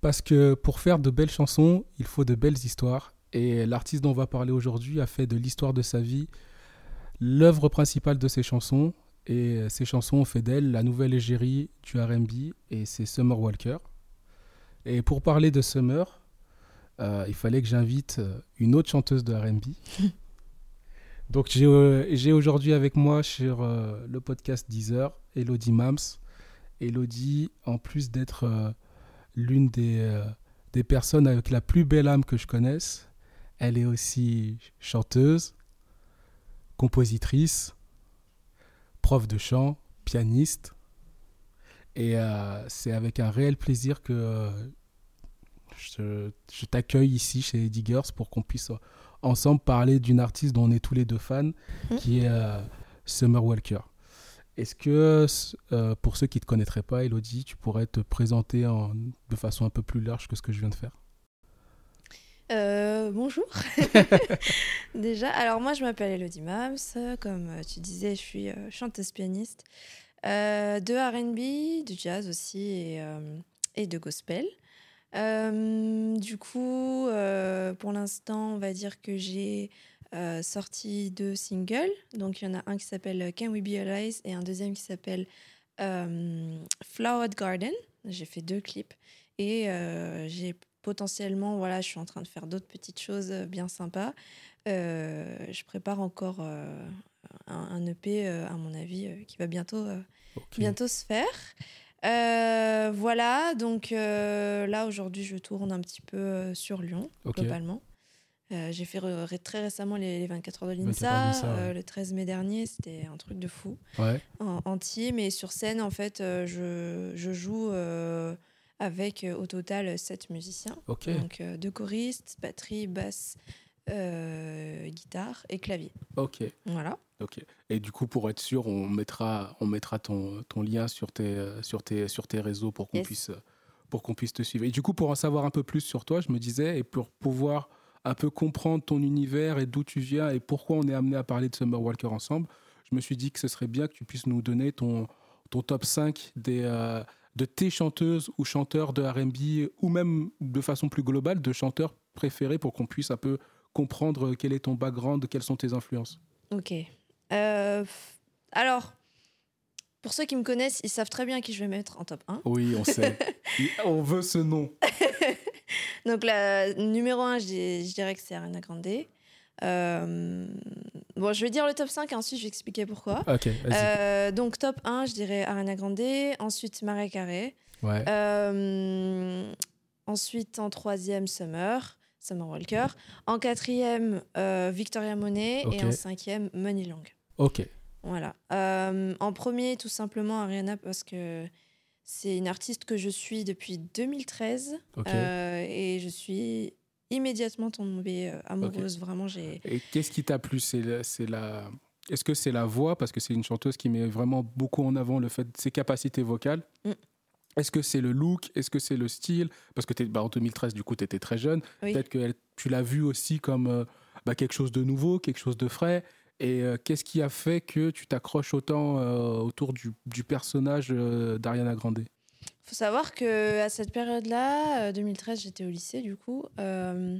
Parce que pour faire de belles chansons, il faut de belles histoires. Et l'artiste dont on va parler aujourd'hui a fait de l'histoire de sa vie l'œuvre principale de ses chansons. Et ces chansons ont fait d'elle la nouvelle égérie du RB et c'est Summer Walker. Et pour parler de Summer, euh, il fallait que j'invite euh, une autre chanteuse de RB. Donc j'ai euh, aujourd'hui avec moi sur le podcast Deezer Elodie Mams. Elodie, en plus d'être l'une des, des personnes avec la plus belle âme que je connaisse, elle est aussi chanteuse, compositrice, prof de chant, pianiste. Et euh, c'est avec un réel plaisir que euh, je, t'accueille ici chez Diggers pour qu'on puisse ensemble parler d'une artiste dont on est tous les deux fans, mmh. qui est euh, Summer Walker. Est-ce que, pour ceux qui ne te connaîtraient pas, Elodie, tu pourrais te présenter en, de façon un peu plus large que ce que je viens de faire? Euh, bonjour. Déjà, alors moi je m'appelle Elodie Mams, comme euh, tu disais, je suis euh, chanteuse pianiste de RB, de jazz aussi et, et de gospel. du coup, pour l'instant, on va dire que j'ai sorti deux singles. Donc il y en a un qui s'appelle Can We Be Allies et un deuxième qui s'appelle Flowered Garden. J'ai fait deux clips et j'ai potentiellement, voilà, je suis en train de faire d'autres petites choses euh, bien sympas. Euh, je prépare encore euh, un, EP, à mon avis, qui va bientôt, bientôt se faire. voilà, donc là aujourd'hui je tourne un petit peu sur Lyon, globalement. J'ai fait très récemment les, 24 heures de l'INSA, le 13 mai dernier, c'était un truc de fou. Ouais. En, en, team et sur scène, en fait, je, je joue avec euh, au total sept musiciens. Donc euh, deux choristes, batterie, basse, euh, guitare et clavier. Ok. Voilà. Ok. Et du coup, pour être sûr, on mettra, on mettra ton, ton lien sur tes, sur tes, sur tes réseaux pour qu'on puisse, pour qu'on puisse te suivre. Et du coup, pour en savoir un peu plus sur toi, je me disais, et pour pouvoir un peu comprendre ton univers et d'où tu viens et pourquoi on est amené à parler de Summer Walker ensemble, je me suis dit que ce serait bien que tu puisses nous donner ton, ton top 5 des, de tes chanteuses ou chanteurs de RB ou même de façon plus globale de chanteurs préférés pour qu'on puisse un peu comprendre quel est ton background, quelles sont tes influences Ok. Euh, alors, pour ceux qui me connaissent, ils savent très bien qui je vais mettre en top 1. Oui, on sait. on veut ce nom. Donc, la numéro 1, je dirais que c'est Ariana Grande. Euh, bon, je vais dire le top 5 et ensuite je vais expliquer pourquoi. euh, donc, top 1, je dirais Ariana Grande. Ensuite, Marie Carré. Ouais. Euh, ensuite, en troisième, Summer. Summer Walker. En quatrième, euh, Victoria Monet. Et en cinquième, Money Long. Ok. Voilà. En premier, tout simplement, Ariana, parce que c'est une artiste que je suis depuis 2013. et je suis immédiatement tombée euh, amoureuse. Vraiment, j'ai. Et qu'est-ce qui t'a plu? C'est la. Est-ce que c'est la voix? Parce que c'est une chanteuse qui met vraiment beaucoup en avant le fait de ses capacités vocales. Mm. Est-ce que c'est le look? Est-ce que c'est le style? Parce que es, bah, en 2013, du coup, tu étais très jeune. Peut-être que tu l'as vu aussi comme euh, bah, quelque chose de nouveau, quelque chose de frais. Et euh, qu'est-ce qui a fait que tu t'accroches autant autour du, du personnage d'Ariana Grande? Faut savoir que à cette période-là, 2013, euh, j'étais au lycée du coup. Euh,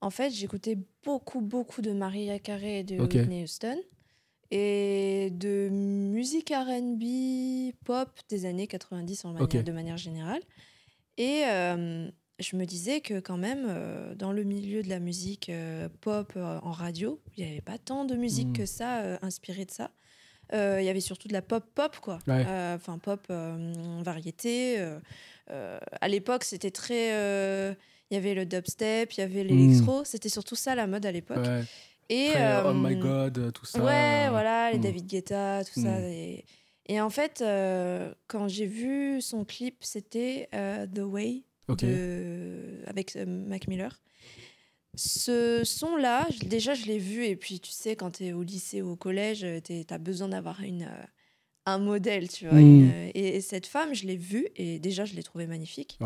en fait, j'écoutais beaucoup, beaucoup de Maria Carey et de Whitney Houston et de musique R&B, pop des années 90 en manière, de manière générale. Et euh, je me disais que quand même, dans le milieu de la musique pop en radio, il n'y avait pas tant de musique hmm. que ça inspirée de ça. Euh, il y avait surtout de la pop pop, quoi. Euh, enfin, pop euh, variété. à l'époque, c'était très. Il y avait le dubstep, il y avait l'électro. Hmm. C'était surtout ça la mode à l'époque. Et Oh my God, tout ça. Ouais, voilà, les hmm. David Guetta, tout ça. Et, et, en fait, quand j'ai vu son clip, c'était The Way de, avec Mac Miller. Ce son-là, déjà, je l'ai vu. Et puis, tu sais, quand tu es au lycée ou au collège, tu as besoin d'avoir une, euh, un modèle, tu vois. Hmm. Euh, et, cette femme, je l'ai vue et déjà, je l'ai trouvée magnifique.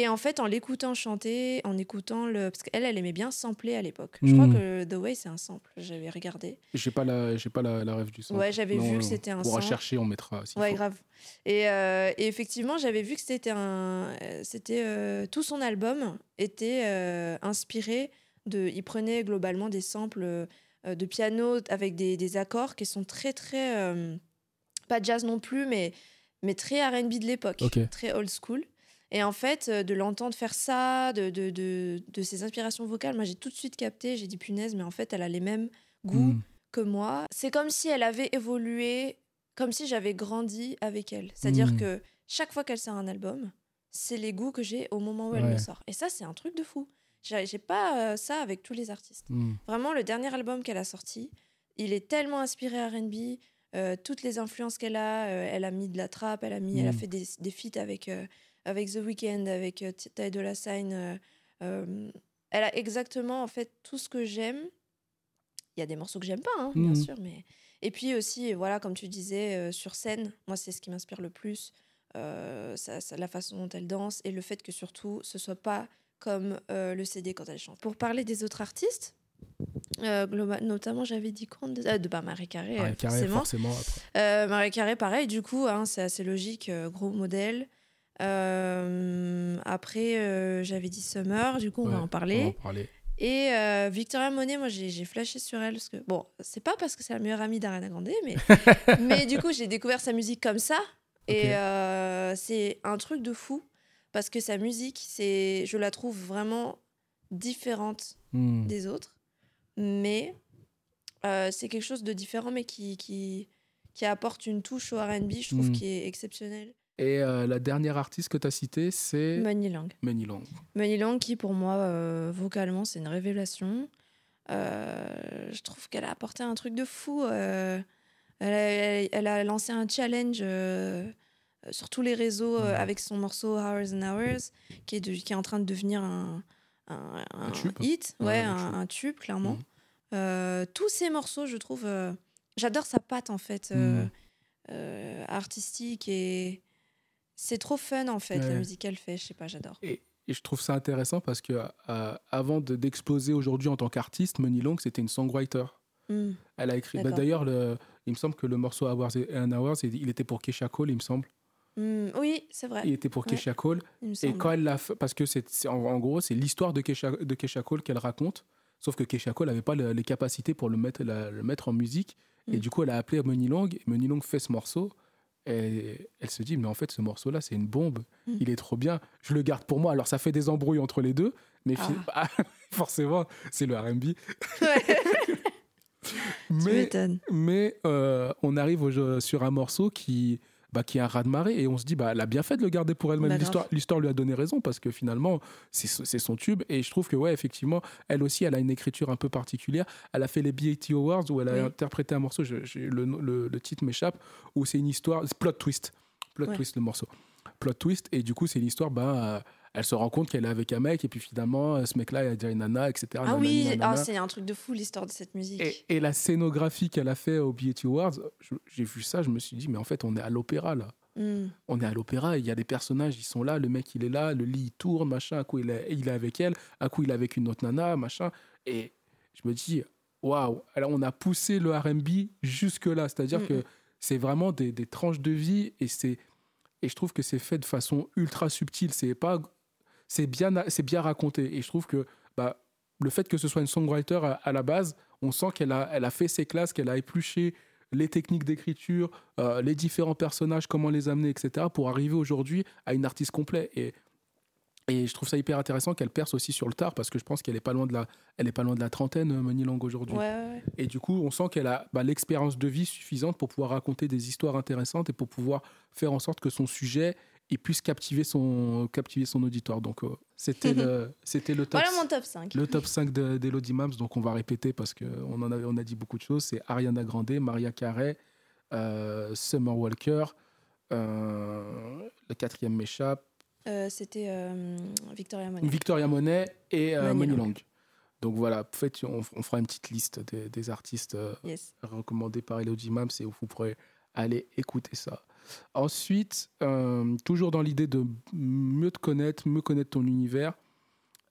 Et en fait, en l'écoutant chanter, en écoutant le. Parce qu'elle, elle aimait bien sampler à l'époque. Je crois Hmm. que The Way, c'est un sample. J'avais regardé. J'ai pas la, j'ai pas la, la rêve du son. Ouais, j'avais vu que c'était un On pourra sample. chercher, on mettra. Ouais, faut. grave. Et, euh, et effectivement, j'avais vu que c'était un. euh, C'était. euh, tout son album était euh, inspiré de. Il prenait globalement des samples de piano avec des, des accords qui sont très, très. pas jazz non plus, mais, mais très RB de l'époque. Très old school. Et en fait, euh, de l'entendre faire ça, de, de, de, de ses inspirations vocales, moi j'ai tout de suite capté, j'ai dit punaise, mais en fait elle a les mêmes goûts Hmm. que moi. C'est comme si elle avait évolué, comme si j'avais grandi avec elle. C'est-à-dire Mm. que chaque fois qu'elle sort un album, c'est les goûts que j'ai au moment où elle le sort. Et ça, c'est un truc de fou. J'ai pas euh, ça avec tous les artistes. Hmm. Vraiment, le dernier album qu'elle a sorti, il est tellement inspiré RB. euh, toutes les influences qu'elle a, euh, elle a mis de la trappe, elle a mis, elle a fait des, des feats avec, avec The Weeknd, avec Ty Dolla Sign. euh, euh, elle a exactement en fait tout ce que j'aime. Il y a des morceaux que j'aime pas, hein, bien Mhm. sûr, mais et puis aussi, voilà, comme tu disais, euh, sur scène, moi c'est ce qui m'inspire le plus, euh, ça- ça- la façon dont elle danse et le fait que surtout ce soit pas comme euh, le CD quand elle chante. Pour parler des autres artistes, euh, notamment j'avais dit quoi de, euh, de bah, Marie Carré, Ouais, euh, carré, forcément. forcément. après. Marie Carré, pareil, du coup, hein, c'est assez logique, gros modèle. Euh, après, euh, j'avais dit Summer, du coup, on Ouais, va en On va parler. en parler. Et euh, Victoria Monet, moi, j'ai flashé sur elle parce que, bon, c'est pas parce que c'est la meilleure amie d'Ariana Grande, mais, mais du coup, j'ai découvert sa musique comme ça. Et euh, c'est un truc de fou parce que sa musique, c'est, je la trouve vraiment différente Hmm. des autres, mais euh, c'est quelque chose de différent, mais qui, qui, qui apporte une touche au RB, je trouve, Mm. qui est exceptionnelle. Et euh, la dernière artiste que tu as citée, c'est Money Lang. Money Lang, qui pour moi, euh, vocalement, c'est une révélation. Euh, je trouve qu'elle a apporté un truc de fou. elle, a, elle- elle a lancé un challenge sur tous les réseaux Ouais. avec son morceau Hours and Hours, qui est, de- qui est en train de devenir un, un, un hit, Ouais, ouais, un tube. clairement. Mhm. Tous ces morceaux, je trouve, j'adore sa patte en fait, Mhm. artistique et c'est trop fun en fait la musique qu'elle fait. Je sais pas, j'adore. Et, et je trouve ça intéressant parce que euh, avant de- d'exploser aujourd'hui en tant qu'artiste, Money Long, c'était une songwriter. Mm. Elle a écrit. bah. D'ailleurs, le- il me semble que le morceau Hours and Hours, il était pour Kesha Cole, il me semble. Mm, Oui, c'est vrai. Il était pour Ouais. Kesha Cole. Et quand elle l'a fait, parce que c'est en, en gros, c'est l'histoire de Kesha, de Kesha Cole qu'elle raconte. Sauf que Kesha Cole n'avait pas le- les capacités pour le mettre, la- le mettre en musique. Et Mm. du coup, elle a appelé Money Long. Et Money Long fait ce morceau. Et elle se dit, mais en fait, ce morceau-là, c'est une bombe. Mm. Il est trop bien. Je le garde pour moi. Alors, ça fait des embrouilles entre les deux. Mais fi- Ah. forcément, c'est le RB. Ouais, Mais, mais euh, on arrive au sur un morceau qui, bah, qui est un raz-de-marée et on se dit bah, elle a bien fait de le garder pour elle-même. Bah, L'histoire, l'histoire lui a donné raison parce que finalement c'est, son tube et je trouve que ouais effectivement elle aussi elle a une écriture un peu particulière. Elle a fait les BAT Awards où elle a Oui. interprété un morceau, je- le, le- le titre m'échappe, où c'est une histoire, c'est plot twist, plot Ouais. twist le morceau, plot twist et du coup c'est l'histoire bah euh, elle se rend compte qu'elle est avec un mec et puis finalement euh, ce mec-là il a déjà une nana etc. Ah oui, nanana. ah, c'est un truc de fou l'histoire de cette musique. Et, et la scénographie qu'elle a fait au BET Awards, j'ai vu ça, je me suis dit, mais en fait, on est à l'opéra là. Mm. On est à l'opéra, il y a des personnages, ils sont là, le mec il est là, le lit il tourne, machin, un coup il est, il est avec elle, un coup il est avec une autre nana, machin. Et je me dis, waouh, alors on a poussé le RB jusque-là, c'est-à-dire Mm, que mm. c'est vraiment des, des tranches de vie et c'est et je trouve que c'est fait de façon ultra subtile, c'est pas c'est bien c'est bien raconté et je trouve que bah, le fait que ce soit une songwriter à, à la base, on sent qu'elle a elle a fait ses classes, qu'elle a épluché les techniques d'écriture, euh, les différents personnages, comment les amener, etc., pour arriver aujourd'hui à une artiste complète. Et, et je trouve ça hyper intéressant qu'elle perce aussi sur le tard, parce que je pense qu'elle est pas loin de la, elle est pas loin de la trentaine, euh, Money Lang aujourd'hui. Ouais, ouais, ouais. Et du coup, on sent qu'elle a bah, l'expérience de vie suffisante pour pouvoir raconter des histoires intéressantes et pour pouvoir faire en sorte que son sujet il puisse captiver son, captiver son auditoire. Donc, euh, c'était le, c'était le top. Voilà mon top 5. Le top 5 de- d'Elodie Mams, donc on va répéter parce qu'on en a, on a dit beaucoup de choses. C'est Ariana Grande, Maria Carey, euh, Summer Walker, euh, le quatrième m'échappe, Euh, C'était euh, Victoria Monet. Victoria Monet et Money Lang. Donc voilà, en fait, on, on fera une petite liste des, des artistes Yes. recommandés par Elodie Mams et vous pourrez aller écouter ça. Ensuite, euh, toujours dans l'idée de mieux te connaître, mieux connaître ton univers,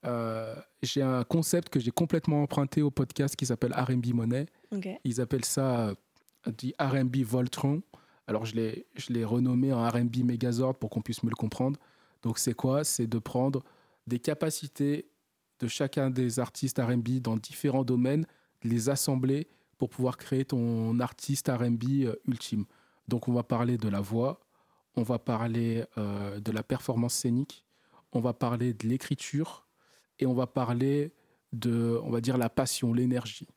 euh, j'ai un concept que j'ai complètement emprunté au podcast qui s'appelle RB Money. Ils appellent ça euh, du RB Voltron. Alors, je l'ai, renommé en RB Megazord pour qu'on puisse me le comprendre. Donc, c'est quoi? C'est de prendre des capacités de chacun des artistes RB dans différents domaines, les assembler pour pouvoir créer ton artiste RB ultime. Donc, on va parler de la voix, on va parler euh, de la performance scénique, on va parler de l'écriture et on va parler de, on va dire, la passion, l'énergie.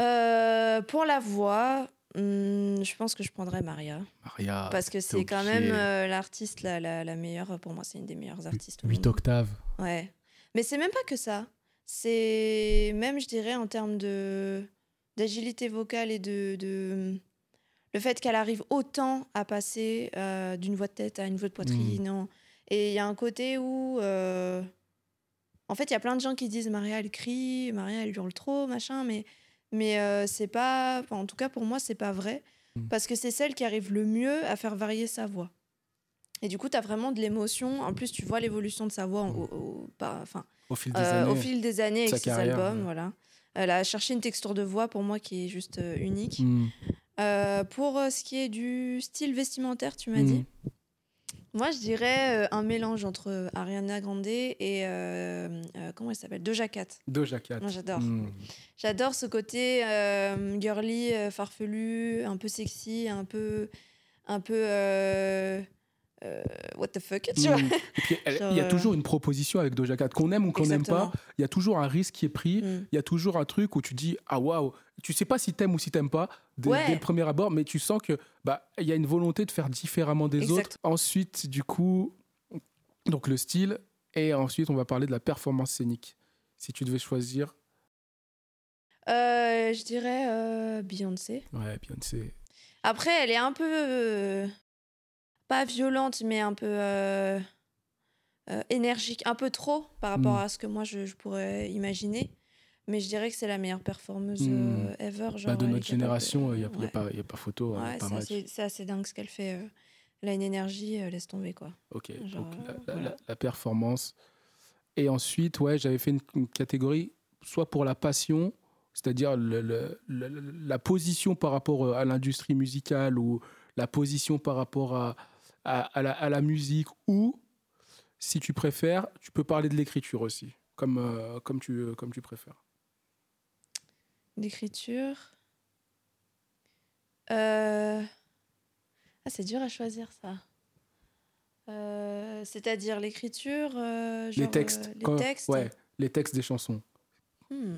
Euh, pour la voix, hmm, je pense que je prendrais Maria. Maria. Parce que c'est quand même euh, l'artiste la, la, la meilleure. Pour moi, c'est une des meilleures artistes. au 8 monde. octaves. Ouais. Mais c'est même pas que ça. C'est même, je dirais, en termes de d'agilité vocale et de, de- le fait qu'elle arrive autant à passer euh, d'une voix de tête à une voix de poitrine. non. Et il y a un côté où, euh, en fait, il y a plein de gens qui disent Maria elle crie, Maria elle hurle trop, machin, mais mais euh, c'est pas, enfin, en tout cas pour moi c'est pas vrai Mm. parce que c'est celle qui arrive le mieux à faire varier sa voix. Et du coup, tu as vraiment de l'émotion. En plus, tu vois l'évolution de sa voix au, au- Au fil des années. au fil des années avec ses albums. ouais. Voilà. Elle a cherché une texture de voix pour moi qui est juste euh, unique. Mm. Euh, pour euh, ce qui est du style vestimentaire, tu m'as Mm. dit? Moi, je dirais un mélange entre Ariana Grande et. euh, euh, comment elle s'appelle? Doja Cat. Doja Cat. Moi, j'adore. Mm. J'adore ce côté euh, girly, farfelu, un peu sexy, un peu. Un peu. Euh, euh, what the fuck, tu vois Mm. Elle- il y a toujours une proposition avec Doja Cat. Qu'on aime ou qu'on n'aime pas, il y a toujours un risque qui est pris. Mm. Il y a toujours un truc où tu dis Ah waouh Tu sais pas si t'aimes ou si t'aimes pas dès, Ouais. dès le premier abord, mais tu sens que bah il y a une volonté de faire différemment des Exact. autres. Ensuite, du coup, donc le style. Et ensuite, on va parler de la performance scénique. Si tu devais choisir. Euh, je dirais euh, Beyoncé. Ouais, Beyoncé. Après, elle est un peu. Pas violente, mais un peu. euh, euh, énergique, un peu trop par rapport Mm. à ce que moi je, je pourrais imaginer. Mais je dirais que c'est la meilleure performeuse Mm. euh, ever. Genre, Bah, de elle est notre génération, de- il n'y a, a ouais. pas, y a pas photo. hein, Ouais, c'est assez, dingue ce qu'elle fait. Elle a une énergie, laisse tomber quoi. Ok, Genre, donc la, la- voilà. la- la performance. Et ensuite, ouais, j'avais fait une, une catégorie soit pour la passion, c'est-à-dire la position par rapport à l'industrie musicale ou la position par rapport à, à, à la, à la musique, ou si tu préfères, tu peux parler de l'écriture aussi, comme, euh, comme, tu, euh, comme tu préfères. L'écriture. Euh, Ah, c'est dur à choisir ça. Euh, C'est-à-dire l'écriture, euh, les textes. les quand- textes. Ouais, les textes des chansons. Hmm.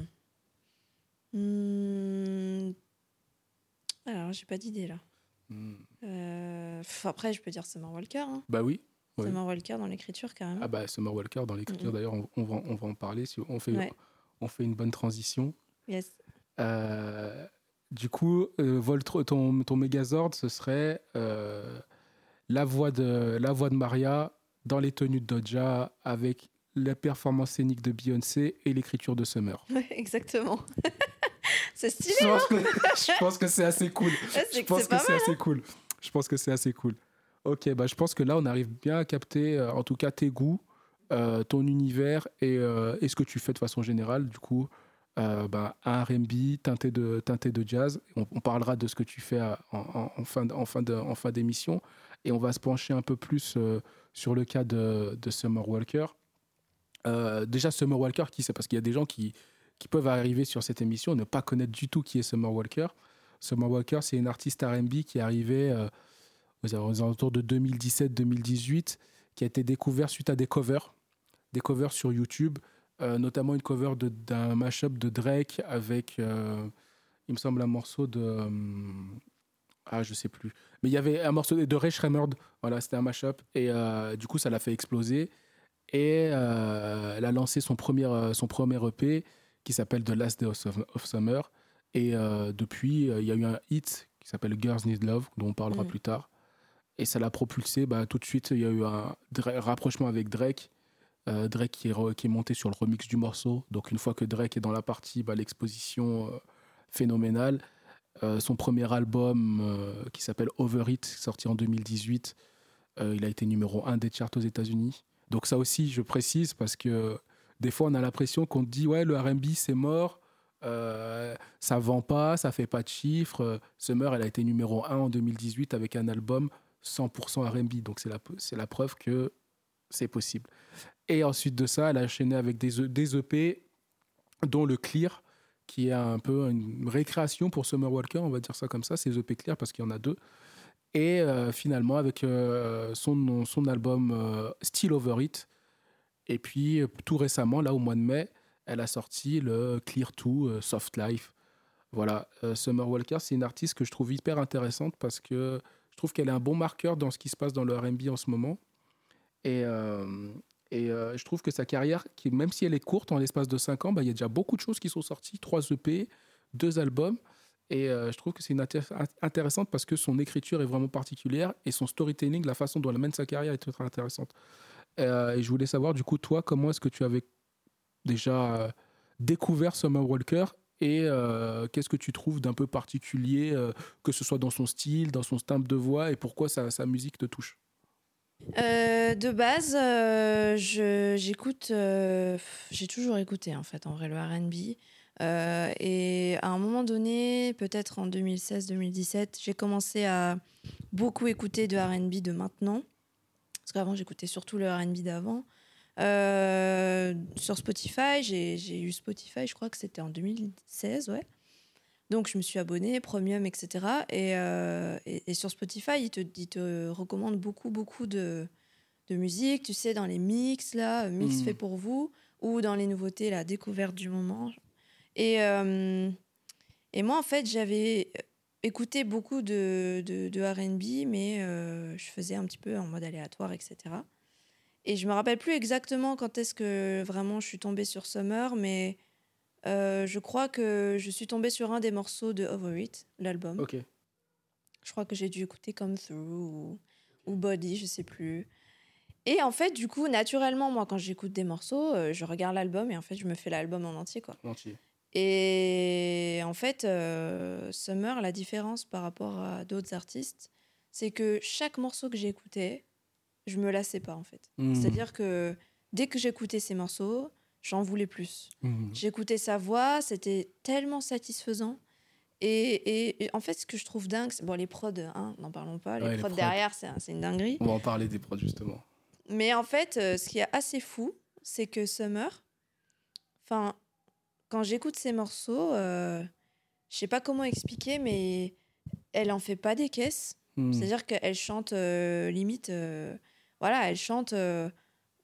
Hmm. Alors, j'ai pas d'idée là. Hmm. Euh, après, je peux dire Summer Walker. Hein. Bah oui. Summer Walker dans l'écriture, carrément. Ah bah Summer Walker dans l'écriture d'ailleurs on, on va, on va en parler si on fait, Ouais. on fait une bonne transition. Yes. Euh, du coup, euh, Voltro- ton, ton Megazord, ce serait euh, la, voix de, la voix de Maria dans les tenues de Doja avec la performance scénique de Beyoncé et l'écriture de Summer. Ouais, exactement. c'est stylé. Je pense que, je pense que c'est assez cool. Je pense que c'est assez cool. Je pense que c'est assez cool. Ok, bah, je pense que là, on arrive bien à capter, euh, en tout cas, tes goûts, euh, ton univers et, euh, et ce que tu fais de façon générale. Du coup, bah, R&B teinté de, jazz. On, parlera de ce que tu fais en, fin, d'émission. Et on va se pencher un peu plus sur le cas de, Summer Walker. Déjà, Summer Walker, qui c'est? Parce qu'il y a des gens qui, qui peuvent arriver sur cette émission et ne pas connaître du tout qui est Summer Walker. Summer Walker, c'est une artiste R&B qui est arrivée euh, aux alentours de 2017-2018, qui a été découverte suite à des covers, des covers sur YouTube, euh, notamment une cover d'un mashup de Drake avec, euh, il me semble, un morceau de... euh, ah, je sais plus. Mais il y avait un morceau de, Ray Shremmerd, voilà, c'était un mashup, et du coup, ça l'a fait exploser. Et elle a lancé son premier, son premier EP qui s'appelle The Last Day of Summer. Et euh, depuis, euh, il y a eu un hit qui s'appelle Girls Need Love, dont on parlera Mm. plus tard. Et ça l'a propulsé. Bah, tout de suite, il y a eu un rapprochement avec Drake. Euh, Drake qui est, re- qui est monté sur le remix du morceau. Donc, une fois que Drake est dans la partie, bah, l'exposition euh, phénoménale. son premier album qui s'appelle Over It, sorti en 2018, il a été numéro 1 des charts aux États-Unis. Donc ça aussi, je précise parce que des fois, on a l'impression qu'on dit ouais, le R&B c'est mort, euh, ça vend pas, ça fait pas de chiffres. Summer, elle a été numéro 1 en 2018 avec un album 100% R&B. Donc c'est la, la preuve que c'est possible. Et ensuite de ça, elle a enchaîné avec des, des EP, dont le Clear, qui est un peu une récréation pour Summer Walker, on va dire ça comme ça, c'est EP Clear parce qu'il y en a deux. Et euh, finalement, avec euh, son, son album Still Over It, et puis tout récemment, là au mois de mai, elle a sorti le Clear 2 euh, Soft Life. Voilà, euh, Summer Walker, c'est une artiste que je trouve hyper intéressante parce que je trouve qu'elle est un bon marqueur dans ce qui se passe dans le RB en ce moment. Et, euh, je trouve que sa carrière, même si elle est courte, en l'espace de 5 ans, bah, il y a déjà beaucoup de choses qui sont sorties 3 EP, 2 albums. Et je trouve que c'est intéressante parce que son écriture est vraiment particulière et son storytelling, la façon dont elle mène sa carrière est très intéressante. et je voulais savoir, du coup, toi, comment est-ce que tu avais déjà euh, découvert Summer Walker et euh, qu'est-ce que tu trouves d'un peu particulier, euh, que ce soit dans son style, dans son timbre de voix, et pourquoi sa, sa musique te touche? De base, j'écoute, j'ai toujours écouté en fait, en vrai, le RB. et à un moment donné, peut-être en 2016-2017, j'ai commencé à beaucoup écouter de RB de maintenant. Parce qu'avant, j'écoutais surtout le RB d'avant. Euh, sur Spotify, j'ai eu Spotify, je crois que c'était en 2016, ouais. Donc je me suis abonnée, Premium, etc. Euh, et, et, sur Spotify, il te, il te recommande beaucoup, beaucoup de, de musique, tu sais, dans les mix, là, mix mm. fait pour vous, ou dans les nouveautés, la découverte du moment. Et, euh, et moi, en fait, j'avais écouté beaucoup de, de, de RB, mais je faisais un petit peu en mode aléatoire, etc. Et je me rappelle plus exactement quand est-ce que vraiment je suis tombée sur Summer, mais euh, je crois que je suis tombée sur un des morceaux de Over It, l'album. Ok. Je crois que j'ai dû écouter Come Through ou, Body, je sais plus. Et en fait, du coup, naturellement, moi, quand j'écoute des morceaux, euh, je regarde l'album et en fait, je me fais l'album en entier, quoi. entier. Et en fait, euh, Summer, la différence par rapport à d'autres artistes, c'est que chaque morceau que j'écoutais, je me lassais pas en fait. Hmm. C'est-à-dire que dès que j'écoutais ces morceaux, j'en voulais plus. Hmm. J'écoutais sa voix, c'était tellement satisfaisant. Et, en fait, ce que je trouve dingue, c'est bon, les prods, hein, n'en parlons pas, les, prods derrière, c'est une dinguerie. On va en parler des prods justement. Mais en fait, euh, ce qui est assez fou, c'est que Summer, enfin, quand j'écoute ces morceaux, euh, je sais pas comment expliquer, mais elle en fait pas des caisses. Hmm. C'est-à-dire qu'elle chante euh, limite euh, voilà, elle chante, euh,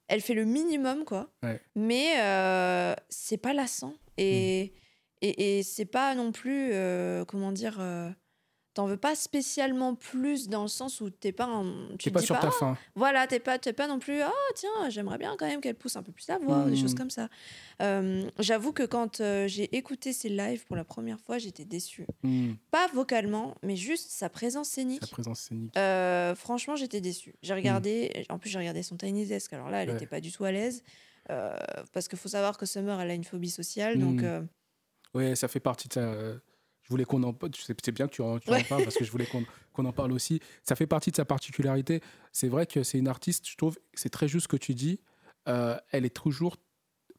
elle fait le minimum, quoi. Mais euh, c'est pas lassant. Et, mm. et, et c'est pas non plus, euh, comment dire, t'en veux pas spécialement plus dans le sens où t'es pas tu pas sur ta faim. Voilà t'es pas pas non plus ah tiens j'aimerais bien quand même qu'elle pousse un peu plus la voix des choses mmh. comme ça. Euh, j'avoue que quand euh, j'ai écouté ses lives pour la première fois j'étais déçue. Mmh. pas vocalement mais juste sa présence scénique. Sa présence scénique. Euh, franchement j'étais déçue. J'ai regardé en plus j'ai regardé son Tiny Desk alors là elle était pas du tout à l'aise. Parce qu'il faut savoir que Summer elle a une phobie sociale donc mmh. ouais ça fait partie de sa je voulais qu'on en parle. C'est bien que tu en, parles parce que je voulais qu'on en parle aussi. Ça fait partie de sa particularité. C'est vrai que c'est une artiste, je trouve, c'est très juste ce que tu dis. Euh, elle est toujours,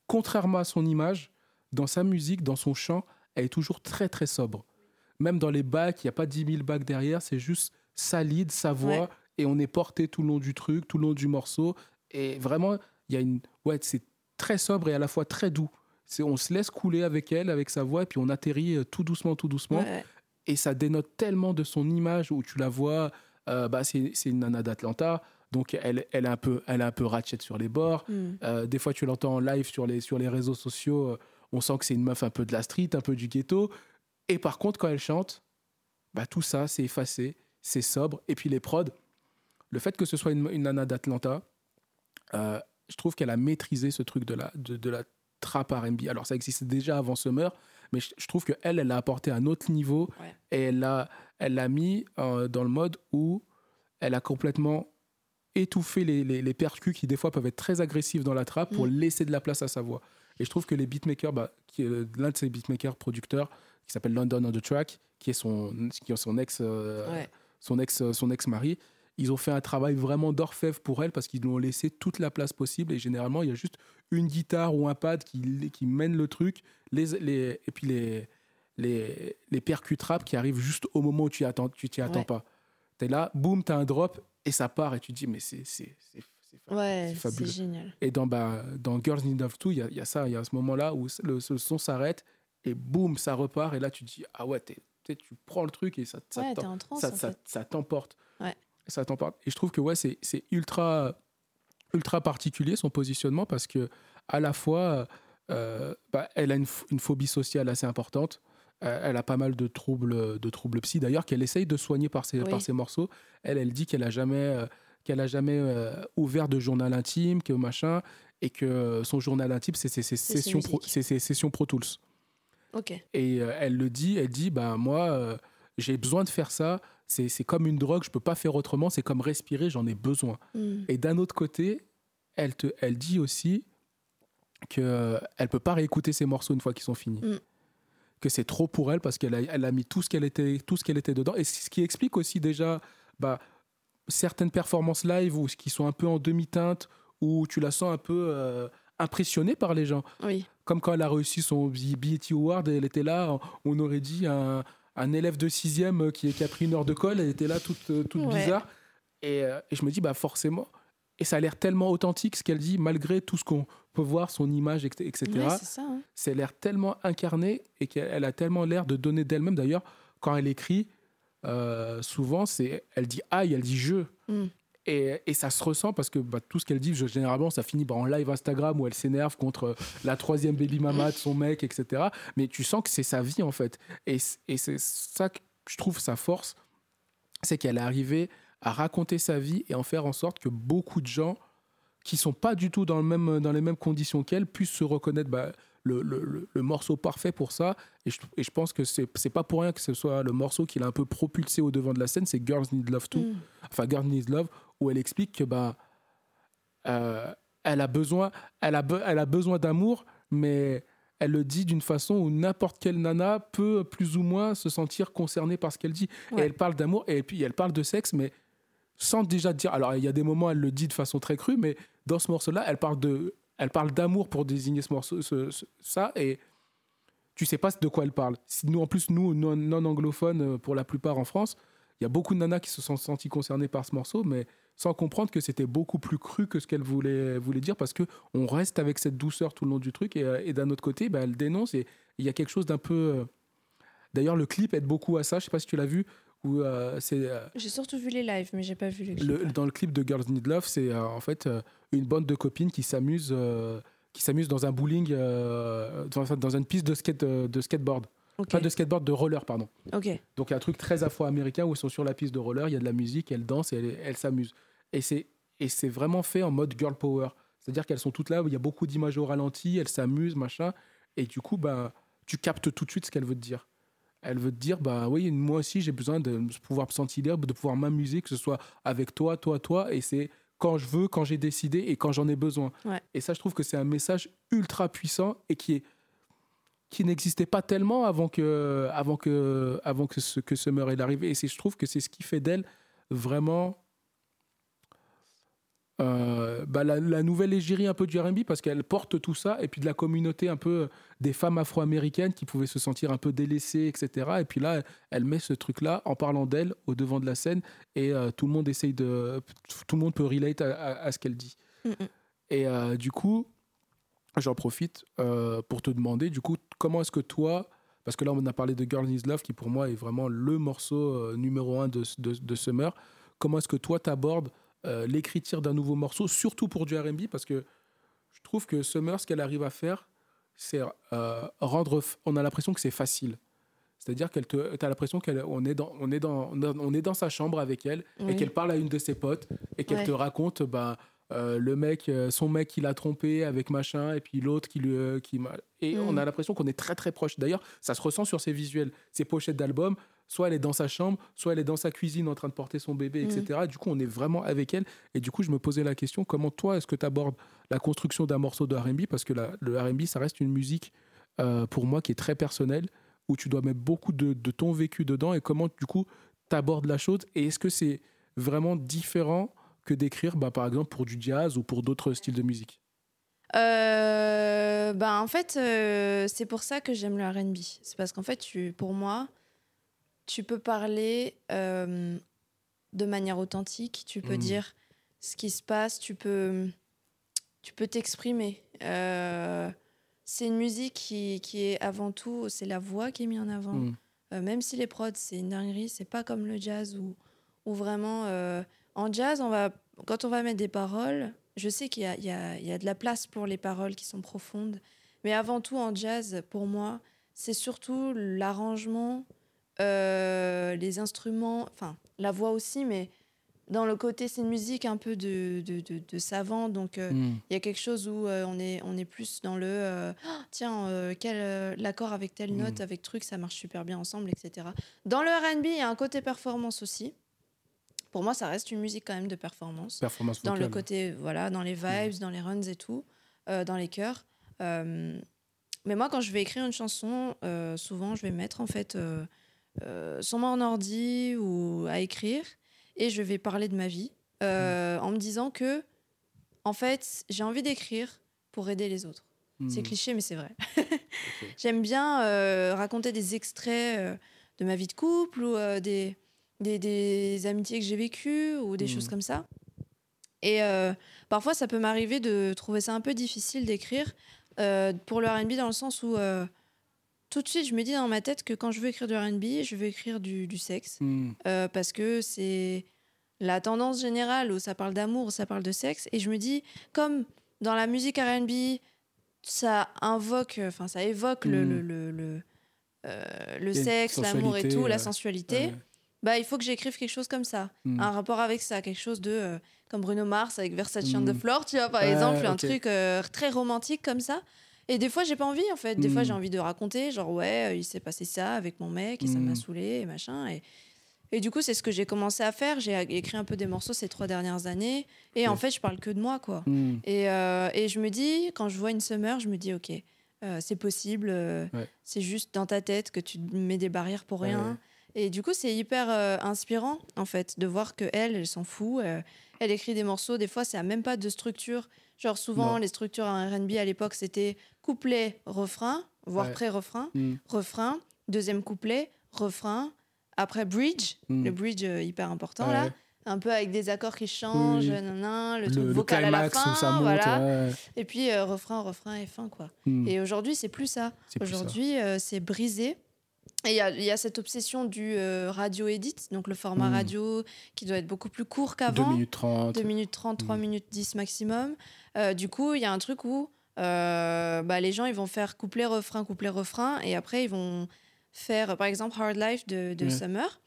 contrairement à son image, dans sa musique, dans son chant, elle est toujours très très sobre. Même dans les bacs, il n'y a pas 10 000 bacs derrière, c'est juste sa lead, sa voix, et on est porté tout le long du truc, tout le long du morceau. Et vraiment, il y a une. Ouais, c'est très sobre et à la fois très doux on se laisse couler avec elle, avec sa voix, et puis on atterrit euh, tout doucement, tout doucement. Et ça dénote tellement de son image où tu la vois, euh, bah, c'est une nana d'Atlanta. Donc elle, elle, est un peu, elle est un peu ratchet sur les bords. Mm. Euh, des fois, tu l'entends en live sur les, sur les réseaux sociaux. on sent que c'est une meuf un peu de la street, un peu du ghetto. Et par contre, quand elle chante, bah, tout ça, c'est effacé, c'est sobre. Et puis les prods, le fait que ce soit une, nana d'Atlanta, je trouve qu'elle a maîtrisé ce truc de la, de, de la trap R&B. Alors ça existait déjà avant Summer, mais je, trouve que elle, elle l'a apporté à un autre niveau et elle l'a, elle l'a mis euh, dans le mode où elle a complètement étouffé les, les, les, percus qui des fois peuvent être très agressifs dans la trap pour mm. laisser de la place à sa voix. Et je trouve que les beatmakers, bah, qui, l'un de ces beatmakers producteurs, qui s'appelle London on the Track, qui est son, qui est son ex, Ouais. son ex, son ex-mari. Ils ont fait un travail vraiment d'orfèvre pour elle parce qu'ils lui ont laissé toute la place possible. Et généralement, il y a juste une guitare ou un pad qui, qui mène le truc. Les, les, et puis les, les, les percus trap qui arrivent juste au moment où tu attends, tu t'y attends Ouais. pas. Tu es là, boum, tu as un drop et ça part. Et tu te dis, mais c'est Ouais, fabuleux. génial. Et dans, bah, dans Girls Need Love Too, il y y a ça, il y a ce moment-là où le, le son s'arrête et boum, ça repart. Et là, tu te dis, ah ouais, t'es- t'es- tu prends le truc et ça, ça Ouais, t'es transe, ça, t'emporte. Ouais. Ça t'emporte. Et je trouve que ouais, c'est ultra, ultra particulier son positionnement parce que à la fois, euh, bah, elle a une, une phobie sociale assez importante. Euh, elle a pas mal de troubles, de troubles psy d'ailleurs qu'elle essaye de soigner par ses, Oui. par ses morceaux. Elle, elle dit qu'elle a jamais, euh, qu'elle a jamais ouvert de journal intime, que machin, et que son journal intime c'est ses, ses ses sessions, pro, musiques. c'est ses sessions Pro Tools. Ok. Et elle le dit, elle dit, bah moi, j'ai besoin de faire ça. C'est comme une drogue, je peux pas faire autrement. C'est comme respirer, j'en ai besoin. Hmm. Et d'un autre côté, elle te, elle dit aussi que euh, elle peut pas réécouter ses morceaux une fois qu'ils sont finis. Mm. Que c'est trop pour elle parce qu'elle a, elle a mis tout ce qu'elle était, tout ce qu'elle était dedans. Et ce qui explique aussi déjà, bah, certaines performances live ou qui sont un peu en demi-teinte où tu la sens un peu euh, impressionnée par les gens Oui. comme quand elle a réussi son BET Award, elle était là, on aurait dit un, un élève de sixième qui, qui a pris une heure de colle, elle était là toute, euh, toute Ouais. bizarre. Et, euh, et je me dis, bah forcément, et ça a l'air tellement authentique ce qu'elle dit, malgré tout ce qu'on peut voir, son image, etc. Ouais, c'est ça. hein. c'est l'air tellement incarné et qu'elle elle a tellement l'air de donner d'elle-même. D'ailleurs, quand elle écrit, euh, souvent, c'est, elle dit aïe, elle dit je. Mm. Et, et ça se ressent parce que bah, tout ce qu'elle dit, je- généralement, ça finit bah, en live Instagram où elle s'énerve contre euh, la troisième baby mama de son mec, etc. Mais tu sens que c'est sa vie, en fait. Et, c'est ça que je trouve sa force, c'est qu'elle est arrivée à raconter sa vie et en faire en sorte que beaucoup de gens qui sont pas du tout dans, le même, dans les mêmes conditions qu'elle puissent se reconnaître bah, le, le- le- le morceau parfait pour ça. Et je, et je pense que c'est c'est pas pour rien que ce soit le morceau qui l'a un peu propulsé au devant de la scène, c'est Girls Need Love Too Hmm. enfin Girl Needs Love, où elle explique que bah, euh, elle a besoin, elle a, be- elle a besoin d'amour, mais elle le dit d'une façon où n'importe quelle nana peut plus ou moins se sentir concernée par ce qu'elle dit. Et elle parle d'amour et puis elle parle de sexe, mais sans déjà dire. Alors il y a des moments elle le dit de façon très crue, mais dans ce morceau-là, elle parle de, elle parle d'amour pour désigner ce morceau, ce- ce- ça et tu sais pas de quoi elle parle. Nous, en plus, nous, non, non anglophones, pour la plupart en France, il y a beaucoup de nanas qui se sont senties concernées par ce morceau, mais sans comprendre que c'était beaucoup plus cru que ce qu'elle voulait, voulait dire, parce que on reste avec cette douceur tout le long du truc, et, euh, et d'un autre côté, bah, elle dénonce, et il y a quelque chose d'un peu... euh, D'ailleurs, le clip aide beaucoup à ça, je sais pas si tu l'as vu, où euh, c'est... euh, J'ai surtout vu les lives, mais j'ai pas vu le clip. le- dans le clip de Girls Need Love, c'est euh, en fait une bande de copines qui s'amusent qui s'amusent dans un bowling, euh, dans, une piste de, skate, de skateboard. Pas de skateboard, de roller, pardon. Ok. Donc un truc très afro-américain où ils sont sur la piste de roller, il y a de la musique, elles dansent et elles elles s'amusent. Et c'est et c'est vraiment fait en mode girl power. C'est-à-dire qu'elles sont toutes là, où il y a beaucoup d'images au ralenti, elles s'amusent, machin. Et du coup, bah, tu captes tout de suite ce qu'elle veut te dire. Elle veut te dire, bah oui, moi aussi j'ai besoin de pouvoir me sentir libre, de pouvoir m'amuser, que ce soit avec toi, toi, toi. Et c'est quand je veux, quand j'ai décidé et quand j'en ai besoin. Ouais. Et ça, je trouve que c'est un message ultra puissant et qui est qui n'existait pas tellement avant que avant que avant que ce que Summer est arrivé. Et c'est je trouve que c'est ce qui fait d'elle vraiment euh, bah, la, la nouvelle égérie un peu du R&B parce qu'elle porte tout ça et puis de la communauté un peu des femmes afro-américaines qui pouvaient se sentir un peu délaissées etc et puis là elle met ce truc là en parlant d'elle au devant de la scène et euh, tout le monde essaye de tout le monde peut relate à, à- à ce qu'elle dit. Mm, mm. et euh, du coup j'en profite euh, pour te demander du coup comment est-ce que toi parce que là on a parlé de Girl Needs Love qui pour moi est vraiment le morceau euh, numéro un de, de, de Summer. Comment est-ce que toi t'abordes euh, l'écriture d'un nouveau morceau surtout pour du R&B parce que je trouve que Summer ce qu'elle arrive à faire c'est euh, rendre on a l'impression que c'est facile. C'est-à-dire qu'elle te t'as l'impression qu'on est dans on est dans on est dans sa chambre avec elle et qu'elle parle à une de ses potes et qu'elle Ouais. te raconte bah euh, le mec, euh, son mec qui l'a trompé avec machin, et puis l'autre qui lui. euh, qui m'a- et Mm. on a l'impression qu'on est très très proche. D'ailleurs, ça se ressent sur ses visuels, ses pochettes d'albums. Soit elle est dans sa chambre, soit elle est dans sa cuisine en train de porter son bébé, Mm. etc. Et du coup, on est vraiment avec elle. Et du coup, je me posais la question comment toi, est-ce que tu abordes la construction d'un morceau de RB Parce que la- le RB, ça reste une musique, euh, pour moi, qui est très personnelle, où tu dois mettre beaucoup de, de ton vécu dedans et comment du coup tu abordes la chose? Et est-ce que c'est vraiment différent que d'écrire bah, par exemple pour du jazz ou pour d'autres styles de musique euh, bah, en fait, euh, c'est pour ça que j'aime le RB. C'est parce qu'en fait, tu, pour moi, tu peux parler euh, de manière authentique, tu peux Mm. dire ce qui se passe, tu peux tu peux t'exprimer. C'est une musique qui, qui est avant tout, c'est la voix qui est mise en avant. Mm. Euh, même si les prods, c'est une dinguerie, c'est pas comme le jazz où, où vraiment. En jazz, on va, quand on va mettre des paroles, je sais qu'il y a, y, y de la place pour les paroles qui sont profondes. Mais avant tout, en jazz, pour moi, c'est surtout l'arrangement, euh, les instruments, enfin, la voix aussi, mais dans le côté, c'est une musique un peu de, de, de, de savant. Donc, euh, Mm. il y a quelque chose où euh, on, est, on est plus dans le euh, Ah, tiens, quel l'accord avec telle note, Mm. avec truc, ça marche super bien ensemble, etc. Dans le RB, il y a un côté performance aussi. Pour moi, ça reste une musique quand même de performance. performance Dans le côté, voilà, dans les vibes, dans les runs et tout, euh, dans les chœurs. Euh, mais moi, quand je vais écrire une chanson, euh, souvent, je vais mettre en fait sur mon ordi ou à écrire et je vais parler de ma vie euh, en me disant que, en fait, j'ai envie d'écrire pour aider les autres. C'est Mm. cliché, mais c'est vrai. J'aime bien raconter des extraits de ma vie de couple ou des, des, des amitiés que j'ai vécues ou des choses comme ça. Et euh, parfois, ça peut m'arriver de trouver ça un peu difficile d'écrire euh, pour le RB dans le sens où euh, tout de suite, je me dis dans ma tête que quand je veux écrire du RB, je veux écrire du, du sexe. Mm. Euh, parce que c'est la tendance générale où ça parle d'amour, où ça parle de sexe. Et je me dis, comme dans la musique RB, ça invoque, enfin, ça évoque le, Mm. le, le, le, sexe, l'amour et tout, la sensualité. Ouais. Bah, il faut que j'écrive quelque chose comme ça. Mm. Un rapport avec ça, quelque chose de. euh, comme Bruno Mars avec Versace on the Mm. Floor, tu vois, par Ouais, exemple, un truc euh, très romantique comme ça. Et des fois, j'ai pas envie, en fait. Des fois, Mm. j'ai envie de raconter, genre, ouais, euh, il s'est passé ça avec mon mec et ça m'a Mm. saoulé et machin. Et, et du coup, c'est ce que j'ai commencé à faire. J'ai écrit un peu des morceaux ces trois dernières années. Et en fait, je parle que de moi, quoi. Mm. Et, euh, et je me dis, quand je vois une summer, je me dis, ok, c'est possible. Ouais. C'est juste dans ta tête que tu mets des barrières pour rien. Et du coup, c'est hyper euh, inspirant, en fait, de voir que elle, elle s'en fout. euh, elle écrit des morceaux. Des fois, ça n'a même pas de structure. Genre, souvent, Non. les structures en RB à l'époque, c'était couplet, refrain, voire Ouais. pré-refrain, Mm. refrain, deuxième couplet, refrain, après bridge, Mm. le bridge euh, hyper important Ouais. là, un peu avec des accords qui changent, oui. nanana, le, Le, truc le vocal à la fin, où ça monte. voilà. ouais. Et puis refrain, refrain et fin quoi. Mm. Et aujourd'hui, c'est plus ça. C'est plus ça. Aujourd'hui, c'est brisé. Et il y a, il y a cette obsession du euh, radio edit, donc le format Mm. radio qui doit être beaucoup plus court 2 qu'avant. minutes 30. 2 minutes 30, 3 Mm. minutes 10 maximum. Euh, du coup, il y a un truc où euh, bah, les gens ils vont faire couplet, refrain, couplet, refrain. Et après, ils vont faire, par exemple, Hard Life de. Summer.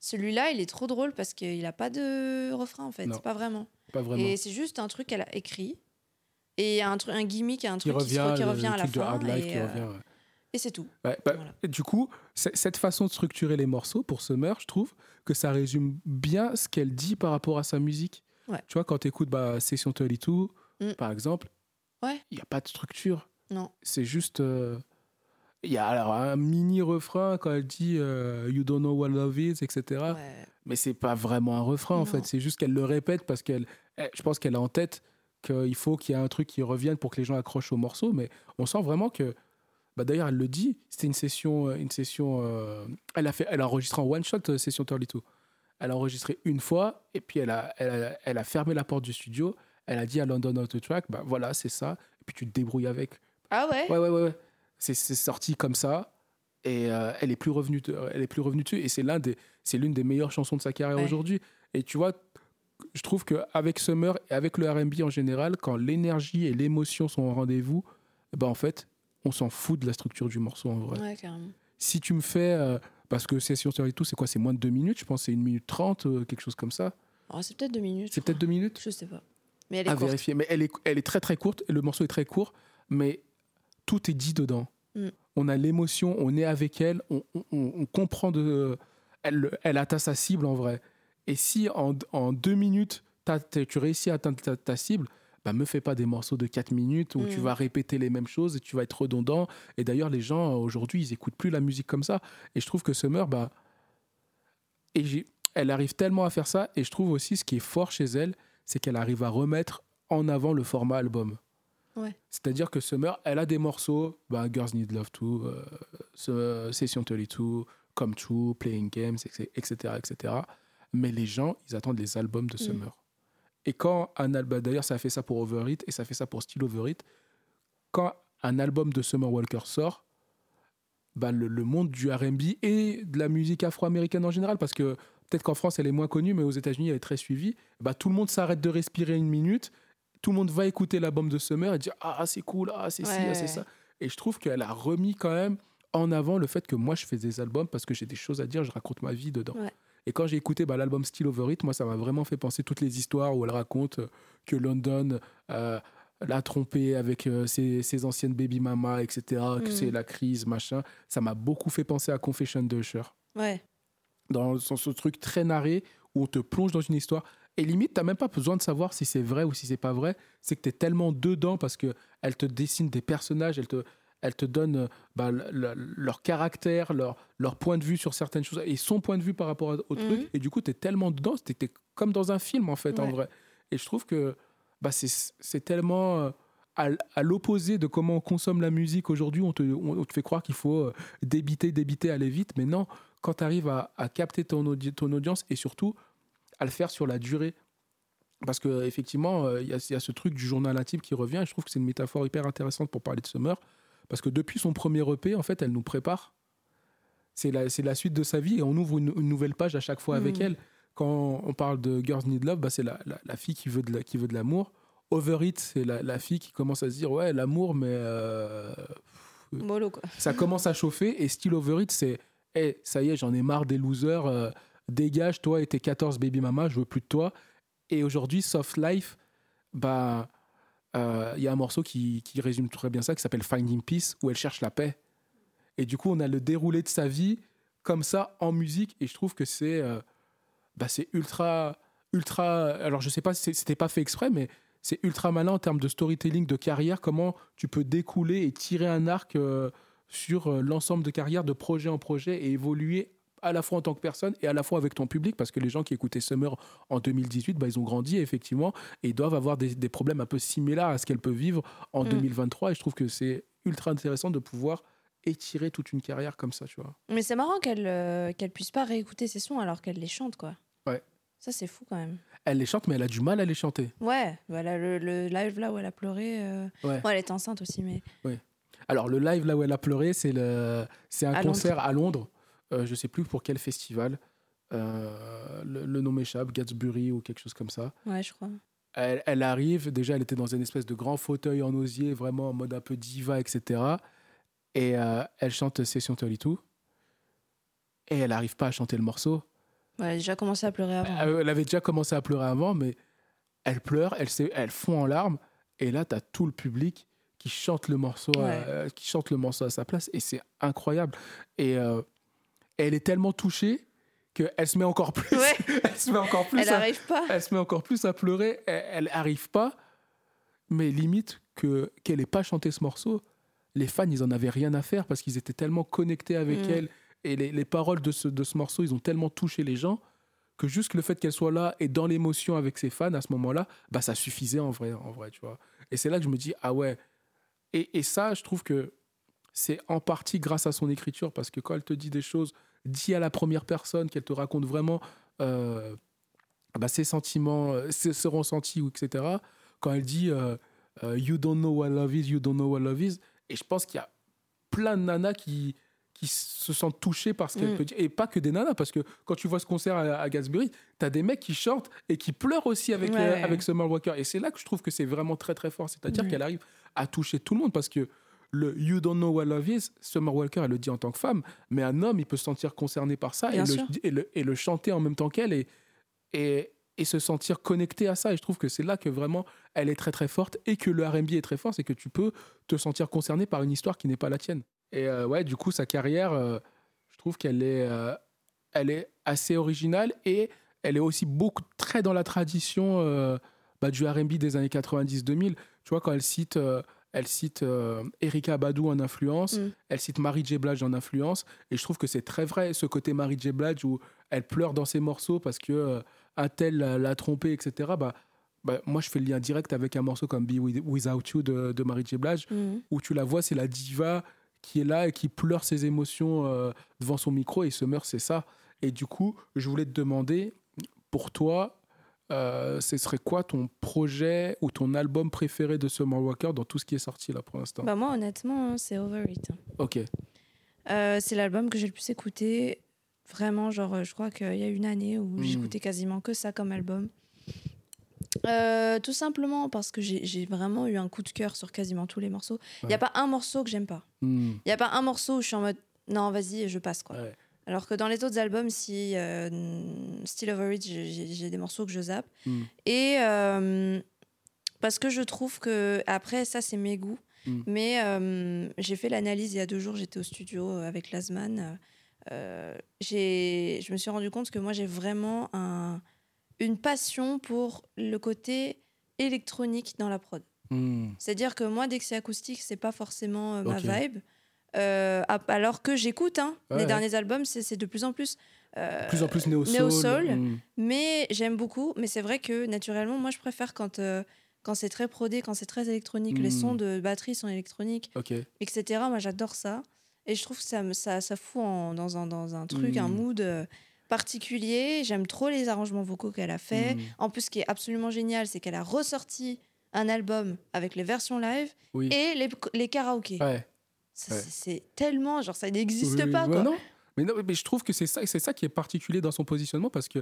Celui-là, il est trop drôle parce qu'il n'a pas de refrain en fait. Non. Pas vraiment. Pas vraiment. Et c'est juste un truc qu'elle a écrit. Et il y a un, un gimmick, un qui truc qui, revient, qui revient le à la truc de fin. Hard Life et, qui revient. ouais. Et c'est tout. Ouais, bah, Voilà. Du coup, cette façon de structurer les morceaux pour Summer, je trouve que ça résume bien ce qu'elle dit par rapport à sa musique. Ouais. Tu vois, quand tu écoutes bah, Session 32, Mm. par exemple, Ouais. il n'y a pas de structure. Non. C'est juste. euh, Il y a alors un mini refrain quand elle dit euh, You don't know what love is, etc. Ouais. Mais c'est pas vraiment un refrain en fait. C'est juste qu'elle le répète parce qu'elle. elle- Je pense qu'elle a en tête qu'il faut qu'il y ait un truc qui revienne pour que les gens accrochent au morceau. Mais on sent vraiment que. Bah D'ailleurs, elle le dit. C'était une session. euh, Une session euh, elle, a fait, elle a enregistré en one shot euh, Session 32. Elle a enregistré une fois et puis elle a, elle, a, elle a fermé la porte du studio. Elle a dit à London Auto Track Bah voilà, c'est ça. Et puis tu te débrouilles avec. Ah ouais, Ouais, ouais, ouais. ouais. C'est c'est sorti comme ça. Et euh, elle est plus revenue, de- elle est plus revenue dessus. Et c'est l'un des, c'est l'une des meilleures chansons de sa carrière Ouais. aujourd'hui. Et tu vois, je trouve que avec Summer et avec le R&B en général, quand l'énergie et l'émotion sont au rendez-vous, ben en fait, on s'en fout de la structure du morceau en vrai. Ouais, carrément. Si tu me fais, euh, parce que Session et tout, c'est quoi C'est moins de deux minutes, je pense, c'est une minute trente, euh, quelque chose comme ça. Oh, c'est peut-être deux minutes. C'est peut-être deux minutes Je sais pas. Mais elle est à courte. vérifier. Mais elle est, elle est très très courte, le morceau est très court, mais tout est dit dedans. Mm. On a l'émotion, on est avec elle, on, on- on- on comprend de. Elle, elle atteint sa cible en vrai. Et si en, en deux minutes, tu réussis à atteindre ta, ta cible, bah, me fais pas des morceaux de 4 minutes où tu Mm. vas répéter les mêmes choses et tu vas être redondant. Et d'ailleurs, les gens, euh, aujourd'hui, ils écoutent plus la musique comme ça. Et je trouve que Summer, bah, et elle arrive tellement à faire ça. Et je trouve aussi ce qui est fort chez elle, c'est qu'elle arrive à remettre en avant le format album. Ouais. C'est-à-dire que Summer, elle a des morceaux, bah, Girls Need Love Too, euh, Session 32, Come True, Playing Games, etc., etc., etc. Mais les gens, ils attendent les albums de Summer. Et quand un album, d'ailleurs, ça a fait ça pour Overeat et ça fait ça pour Still Overeat, quand un album de Summer Walker sort, bah, le, le monde du RB et de la musique afro-américaine en général, parce que peut-être qu'en France elle est moins connue, mais aux États-Unis elle est très suivie, bah, tout le monde s'arrête de respirer une minute, tout le monde va écouter l'album de Summer et dire Ah, c'est cool, ah, c'est ci, Ouais, ah, c'est ouais. ça. Et je trouve qu'elle a remis quand même en avant le fait que moi je fais des albums parce que j'ai des choses à dire, je raconte ma vie dedans. Ouais. Et quand j'ai écouté bah, l'album Still Over It, moi ça m'a vraiment fait penser toutes les histoires où elle raconte euh, que London euh, l'a trompée avec euh, ses, ses anciennes baby mama, etc., que Mhm. c'est la crise, machin. Ça m'a beaucoup fait penser à Confession de Usher Ouais. dans ce, ce truc très narré où on te plonge dans une histoire. Et limite, tu n'as même pas besoin de savoir si c'est vrai ou si c'est pas vrai. C'est que tu es tellement dedans parce que elle te dessine des personnages, elle te, elle te donne euh, bah, le- le- leur caractère, leur, leur point de vue sur certaines choses et son point de vue par rapport au Mhm. truc. Et du coup, tu es tellement dedans, tu es comme dans un film en fait, en vrai. Et je trouve que bah, c'est tellement euh, à, l'opposé de comment on consomme la musique aujourd'hui. On te, on, on te fait croire qu'il faut euh, débiter, débiter, aller vite. Mais non, quand tu arrives à, à capter ton, audi- ton audience et surtout à le faire sur la durée. Parce qu'effectivement, il y, y a ce truc du journal intime qui revient. Et je trouve que c'est une métaphore hyper intéressante pour parler de Summer. Parce que depuis son premier EP, en fait, elle nous prépare. C'est la, la suite de sa vie et on ouvre une, une nouvelle page à chaque fois avec Mhm. elle. Quand on parle de Girls Need Love, bah, c'est la, la- la fille qui veut de la- l'amour. Over It, c'est la, la fille qui commence à se dire Ouais, l'amour, mais euh, Mollo, quoi. ça commence à chauffer. Et Still Over It, c'est hey, ça y est, j'en ai marre des losers. euh, dégage, toi et tes 14 baby mama, je veux plus de toi. Et aujourd'hui, Soft Life, bah, il y a un morceau qui, résume très bien ça, qui s'appelle Finding Peace, où elle cherche la paix. Et du coup, on a le déroulé de sa vie comme ça en musique. Et je trouve que c'est euh, bah, ultra, ultra. Alors, je sais pas, si c'était pas fait exprès, mais c'est ultra malin en termes de storytelling, de carrière. Comment tu peux découler et tirer un arc euh, sur euh, l'ensemble de carrière, de projet en projet, et évoluer à la fois en tant que personne et à la fois avec ton public, parce que les gens qui écoutaient Summer en 2018, bah, ils ont grandi effectivement, et doivent avoir des, des problèmes un peu similaires à ce qu'elle peut vivre en Mm. 2023. Et je trouve que c'est ultra intéressant de pouvoir étirer toute une carrière comme ça, tu vois. Mais c'est marrant qu'elle euh, qu'elle puisse pas réécouter ses sons alors qu'elle les chante, quoi. Ouais. Ça, c'est fou quand même. Elle les chante, mais elle a du mal à les chanter. Ouais, voilà, le, le live là où elle a pleuré. euh, Ouais. bon, elle était enceinte aussi, mais. Alors, le live là où elle a pleuré, c'est le... un À concert à Londres. Euh, je sais plus pour quel festival. Euh, le, le nom m'échappe, Gatsbury ou quelque chose comme ça. Ouais, je crois. Elle, elle arrive, déjà, elle était dans une espèce de grand fauteuil en osier, vraiment en mode un peu diva, etc. Et euh, elle chante Session 32. Et elle n'arrive pas à chanter le morceau. Ouais, elle a déjà commencé à pleurer avant. Euh, Elle avait déjà commencé à pleurer avant, mais elle pleure, elle, elle fond en larmes. Et là, tu as tout le public qui chante le morceau, euh, qui chante le morceau à sa place. Et c'est incroyable. Et euh, elle est tellement touchée qu'elle se met encore plus, Ouais. elle se met encore plus elle à- arrive pas. elle se met encore plus à pleurer. Elle, elle arrive pas, mais limite que qu'elle ait pas chanté ce morceau, les fans ils en avaient rien à faire parce qu'ils étaient tellement connectés avec Mm. elle et les, les paroles de ce, de ce morceau ils ont tellement touché les gens que juste le fait qu'elle soit là et dans l'émotion avec ses fans à ce moment-là, bah ça suffisait en vrai, en vrai, tu vois. Et c'est là que je me dis ah ouais. Et, et ça, je trouve que c'est en partie grâce à son écriture parce que quand elle te dit des choses dit à la première personne, qu'elle te raconte vraiment euh, bah, ses sentiments, euh, ses, ses ressentis, etc. Quand elle dit euh, You don't know what love is, you don't know what love is. Et je pense qu'il y a plein de nanas qui, qui se sentent touchées par ce qu'elle Mm. peut dire. Et pas que des nanas, parce que quand tu vois ce concert à, à Gatsbury, tu as des mecs qui chantent et qui pleurent aussi avec, Ouais, ouais. avec Summer Walker. Et c'est là que je trouve que c'est vraiment très très fort. C'est-à-dire Ouais. qu'elle arrive à toucher tout le monde parce que le You don't know what love is, Summer Walker, elle le dit en tant que femme, mais un homme, il peut se sentir concerné par ça et le, et, le, et le chanter en même temps qu'elle et, et, et se sentir connecté à ça. Et je trouve que c'est là que vraiment elle est très très forte et que le RB est très fort, c'est que tu peux te sentir concerné par une histoire qui n'est pas la tienne. Et euh, ouais, du coup, sa carrière, euh, je trouve qu'elle est, euh, elle est assez originale et elle est aussi beaucoup très dans la tradition euh, bah, du R&B des années 90-2000. Tu vois, quand elle cite, elle cite euh, Erika Badou en influence, Mm. elle cite Mary J. Blige en influence, et je trouve que c'est très vrai, ce côté Mary J. Blige où elle pleure dans ses morceaux parce que euh, un tel l'a, l'a trompé, etc. Bah, bah, moi, je fais le lien direct avec un morceau comme Be With- Without You de, de Mary J. Blige, Mhm. où tu la vois, c'est la diva qui est là et qui pleure ses émotions euh, devant son micro et Summer, c'est ça. Et du coup, je voulais te demander, pour toi, euh, ce serait quoi ton projet ou ton album préféré de Summer Walker dans tout ce qui est sorti là pour l'instant? Bah moi, honnêtement, hein, c'est Over It. Ok. Euh, c'est l'album que j'ai le plus écouté. Vraiment, genre, je crois qu'il y a une année où Mm. j'écoutais quasiment que ça comme album. Euh, tout simplement parce que j'ai vraiment eu un coup de cœur sur quasiment tous les morceaux. Il n'y Ouais. a pas un morceau que j'aime pas. Hmm. Il n'y a pas un morceau où je suis en mode non, vas-y, je passe quoi. Ouais. Alors que dans les autres albums, si euh, Still Over It, j'ai- des morceaux que je zappe. Mm. Et euh, parce que je trouve que, après, ça, c'est mes goûts. Mm. Mais euh, j'ai fait l'analyse il y a deux jours, j'étais au studio avec Lasman. J'ai- je me suis rendu compte que moi, j'ai vraiment un, une passion pour le côté électronique dans la prod. Hmm. C'est-à-dire que moi, dès que c'est acoustique, c'est pas forcément ma vibe. Euh, alors que j'écoute, hein, Ouais, les ouais. derniers albums, c'est de plus en plus. euh, Plus en plus néo-soul. néo-soul. Hmm. Mais j'aime beaucoup. Mais c'est vrai que naturellement, moi, je préfère quand, euh, quand c'est très prodé, quand c'est très électronique. Les Mm. sons de batterie sont électroniques, etc. Moi, j'adore ça. Et je trouve que ça, ça, ça fout en- dans, un, dans un truc, Mm. un mood euh, particulier. J'aime trop les arrangements vocaux qu'elle a fait. En plus, ce qui est absolument génial, c'est qu'elle a ressorti un album avec les versions live Oui. et les, les karaokés. Ouais. Ouais. c'est- tellement, genre, ça n'existe Oui, pas, ouais, quoi. non. Mais non, mais je trouve que c'est ça, c'est ça qui est particulier dans son positionnement parce que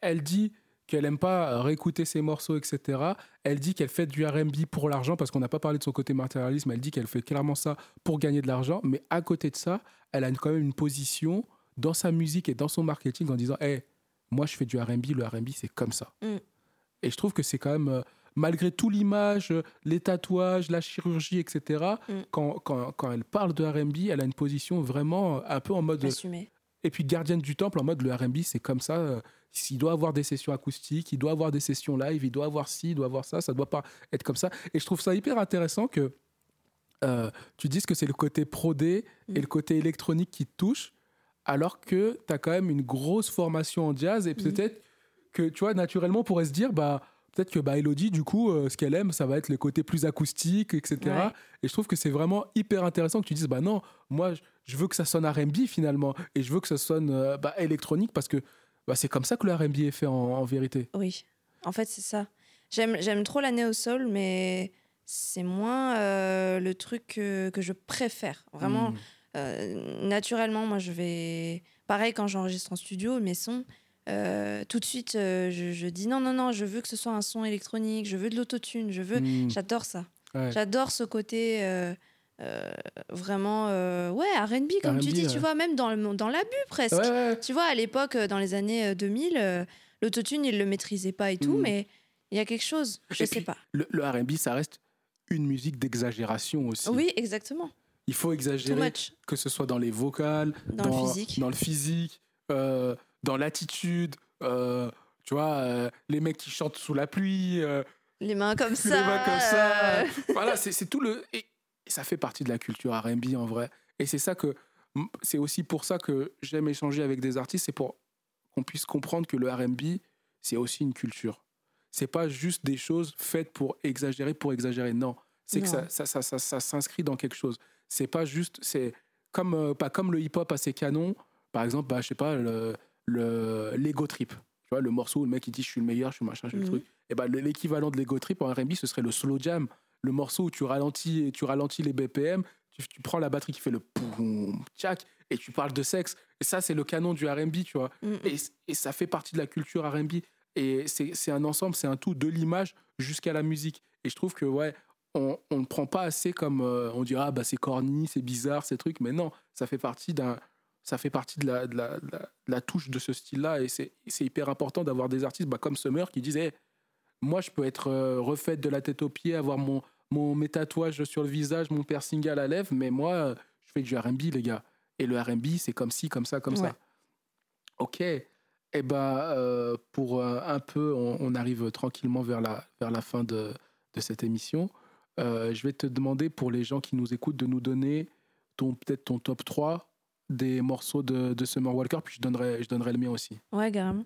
elle dit qu'elle aime pas réécouter ses morceaux, etc. Elle dit qu'elle fait du R&B pour l'argent parce qu'on n'a pas parlé de son côté matérialisme. Elle dit qu'elle fait clairement ça pour gagner de l'argent, mais à côté de ça, elle a une- quand même une position dans sa musique et dans son marketing en disant, hey, moi je fais du R&B, le R&B c'est comme ça. Mm. Et je trouve que c'est quand même euh, malgré tout l'image, euh, les tatouages, la chirurgie, etc. Mm. Quand, quand, quand elle parle de R&B, elle a une position vraiment euh, un peu en mode Assumé. et puis gardienne du temple en mode le R&B c'est comme ça euh, il doit avoir des sessions acoustiques il doit avoir des sessions live il doit avoir ci il doit avoir ça ça doit pas être comme ça et je trouve ça hyper intéressant que euh, tu dises que c'est le côté prodé Mm. et le côté électronique qui te touche alors que tu as quand même une grosse formation en jazz et Mm. peut-être que tu vois naturellement on pourrait se dire bah peut-être que bah Elodie du coup euh, ce qu'elle aime ça va être le côté plus acoustique etc Ouais. et je trouve que c'est vraiment hyper intéressant que tu dises bah non moi je- veux que ça sonne R&B finalement et je veux que ça sonne euh, bah, électronique parce que bah, c'est comme ça que le R&B est fait en, en vérité Oui, en fait, c'est ça. J'aime, trop la néo-soul, mais c'est moins euh, le truc que, que je préfère. Vraiment, Mm. euh, naturellement, moi, je vais. Pareil, quand j'enregistre en studio, mes sons, euh, tout de suite, euh, je, je dis non, non, non, je veux que ce soit un son électronique, je veux de l'autotune, je veux. Mm. J'adore ça. Ouais. J'adore ce côté. euh, vraiment, ouais, RB, comme tu dis, ouais. tu vois, même dans, le, dans l'abus presque. Ouais. Tu vois, à l'époque, dans les années euh, 2000, euh, l'autotune, ils le maîtrisaient pas et tout, Mm. mais il y a quelque chose, je Et sais puis, pas. Le, le R&B, ça reste une musique d'exagération aussi. Oui, exactement. Il faut exagérer, que ce soit dans les vocales, dans, le physique. dans le physique, dans l'attitude. euh, tu vois, euh, les mecs qui chantent sous la pluie, euh, Les mains comme les ça. mains comme ça. voilà, c'est tout le. Et, et ça fait partie de la culture RB en vrai. Et c'est ça que. C'est aussi pour ça que j'aime échanger avec des artistes, c'est pour qu'on puisse comprendre que le RB, c'est aussi une culture. C'est pas juste des choses faites pour exagérer, pour exagérer. Non. C'est que ça, ça, ça, ça, ça s'inscrit dans quelque chose. C'est pas juste. C'est comme, euh, pas comme le hip-hop à ses canons. Par exemple, bah, je sais pas, le, le l'ego trip. Tu vois, le morceau où le mec il dit je suis le meilleur, je suis machin, je suis le Mhm. truc. Et ben l'équivalent de l'ego trip en R&B, ce serait le slow jam, le morceau où tu ralentis, tu ralentis les BPM, tu, tu prends la batterie qui fait le poum, tchac, et tu parles de sexe. Et ça, c'est le canon du R&B, tu vois. mm, mm. Et, et ça fait partie de la culture R&B. Et c'est un ensemble, c'est un tout de l'image jusqu'à la musique. Et je trouve que, ouais, on on ne prend pas assez comme euh, on dira, bah, c'est corny, c'est bizarre, ces trucs. Mais non, ça fait partie d'un. Ça fait partie de la, de la, de la, de la touche de ce style-là. Et c'est hyper important d'avoir des artistes bah, comme Summer qui disent Eh, Moi, je peux être euh, refaite de la tête aux pieds, avoir mon, mon, mes tatouages sur le visage, mon piercing à la lèvre, mais moi, je fais du RB, les gars. Et le RB, c'est comme ci, comme ça, comme Ouais. ça. Ok. Eh ben, euh, pour euh, un peu, on, on arrive tranquillement vers la, vers la fin de, de cette émission. Je vais te demander pour les gens qui nous écoutent de nous donner peut-être ton top 3 des morceaux de, de Summer Walker, puis je donnerai, je donnerai le mien aussi. Ouais, carrément.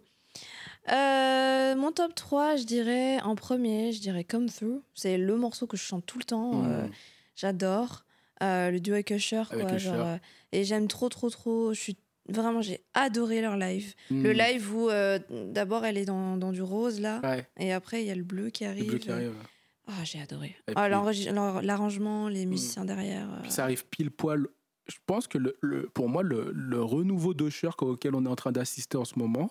Euh, mon top 3, je dirais en premier, je dirais Come Through. C'est le morceau que je chante tout le temps. Mm. euh, J'adore. Euh, le duo avec Usher. Avec quoi, Usher. genre, et j'aime trop, trop, trop. Je suis vraiment, j'ai adoré leur live. Le Mm. live où d'abord elle est dans, dans du rose là, Ouais, et après il y a le bleu qui le arrive. bleu qui arrive. Ah, j'ai adoré. Ah, L'arrangement, les musiciens derrière. Puis ça arrive pile poil. Je pense que le, le- pour moi, le, le renouveau d'Usher auquel on est en train d'assister en ce moment,